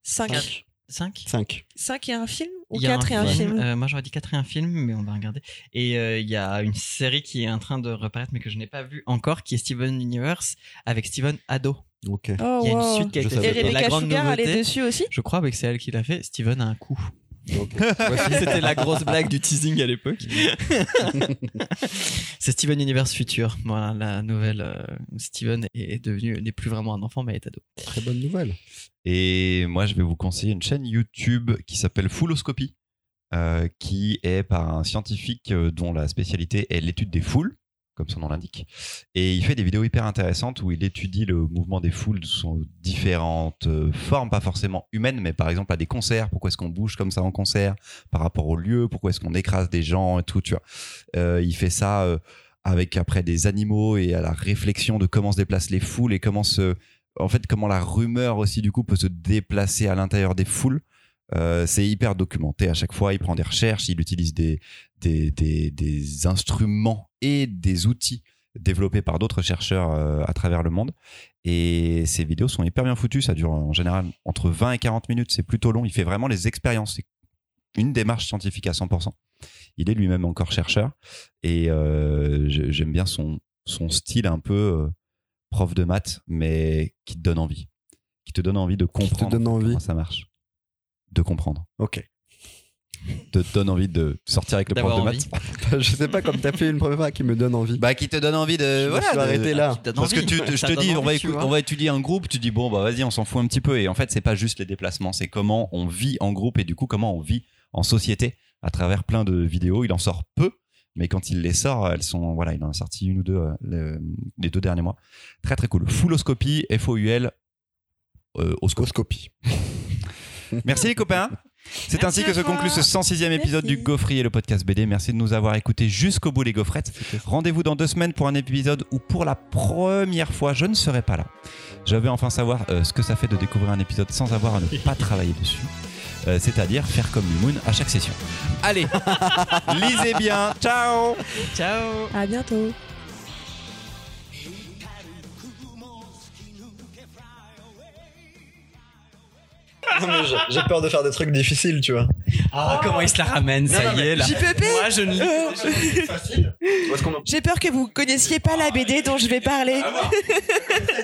Speaker 4: 5.
Speaker 3: 5
Speaker 2: 5.
Speaker 4: 5 et un film? Ou
Speaker 3: Il y a
Speaker 4: 4 et un film
Speaker 3: Euh, moi j'aurais dit 4 et un film, mais on va regarder. Et euh, il y a une série qui est en train de reparaître, mais que je n'ai pas vue encore, qui est Steven Universe avec Steven Ado.
Speaker 2: Ok.
Speaker 4: Oh,
Speaker 3: Il y a une
Speaker 4: wow.
Speaker 3: suite qui a été
Speaker 4: Et.
Speaker 3: Et la
Speaker 4: Rebecca
Speaker 3: grande
Speaker 4: Sugar, elle est
Speaker 3: nouveauté,
Speaker 4: dessus aussi?
Speaker 3: je crois que c'est elle qui l'a fait. Steven a un coup. C'était la grosse blague du teasing à l'époque. c'est Steven Universe Future. Voilà, la nouvelle. euh, Steven est, est devenu, n'est plus vraiment un enfant, mais est ado.
Speaker 2: Très bonne nouvelle.
Speaker 1: Et moi, je vais vous conseiller une chaîne YouTube qui s'appelle Fouloscopie, euh, qui est par un scientifique euh, dont la spécialité est l'étude des foules, comme son nom l'indique. Et il fait des vidéos hyper intéressantes où il étudie le mouvement des foules sous différentes euh, formes, pas forcément humaines, mais par exemple à des concerts. Pourquoi est-ce qu'on bouge comme ça en concert par rapport au lieu? Pourquoi est-ce qu'on écrase des gens et tout, tu vois? Euh, il fait ça euh, avec après des animaux et à la réflexion de comment se déplacent les foules et comment se en fait comment la rumeur aussi du coup peut se déplacer à l'intérieur des foules. Euh, c'est hyper documenté à chaque fois. Il prend des recherches, il utilise des, des, des, des instruments et des outils développés par d'autres chercheurs euh, à travers le monde. Et ces vidéos sont hyper bien foutues. Ça dure en général entre 20 et 40 minutes. C'est plutôt long. Il fait vraiment les expériences. C'est une démarche scientifique à 100%. Il est lui-même encore chercheur. Et euh, j'aime bien son, son style un peu euh, prof de maths, mais qui te donne envie. Qui te donne envie de comprendre
Speaker 2: donne envie.
Speaker 1: comment ça marche. De comprendre.
Speaker 2: Ok.
Speaker 1: Te donne envie de sortir avec le prof de maths.
Speaker 2: je sais pas, comme t'as fait une première fois qui me donne envie.
Speaker 1: Bah, qui te donne envie de.
Speaker 2: je
Speaker 1: voilà, de-
Speaker 2: là.
Speaker 1: Parce que tu, je te dis, on va, écou- on va étudier un groupe, tu dis, bon, bah vas-y, on s'en fout un petit peu. Et en fait, c'est pas juste les déplacements, c'est comment on vit en groupe et du coup, comment on vit en société à travers plein de vidéos. Il en sort peu, mais quand il les sort, elles sont. Voilà, il en a sorti une ou deux euh, le- les deux derniers mois. Très, très cool. Fulloscopie, F-O-U-L, euh, osco.
Speaker 2: Oscopie.
Speaker 1: Merci les copains. C'est ainsi que se conclut ce 106e épisode
Speaker 4: Merci.
Speaker 1: du Gaufrier, le podcast BD. Merci de nous avoir écoutés jusqu'au bout, les gaufrettes. Rendez-vous dans deux semaines pour un épisode où, pour la première fois, je ne serai pas là. Je vais enfin savoir euh, ce que ça fait de découvrir un épisode sans avoir à ne pas travailler dessus. Euh, C'est-à-dire faire comme Mimoun à chaque session. Allez, lisez bien. Ciao
Speaker 3: Ciao
Speaker 4: À bientôt.
Speaker 2: J'ai peur de faire des trucs difficiles, tu vois.
Speaker 3: Ah, comment il se la ramène, ça y est, là.
Speaker 4: JPP
Speaker 3: Moi, je ne lis-
Speaker 2: Facile.
Speaker 4: J'ai peur que vous connaissiez pas la BD dont je vais parler.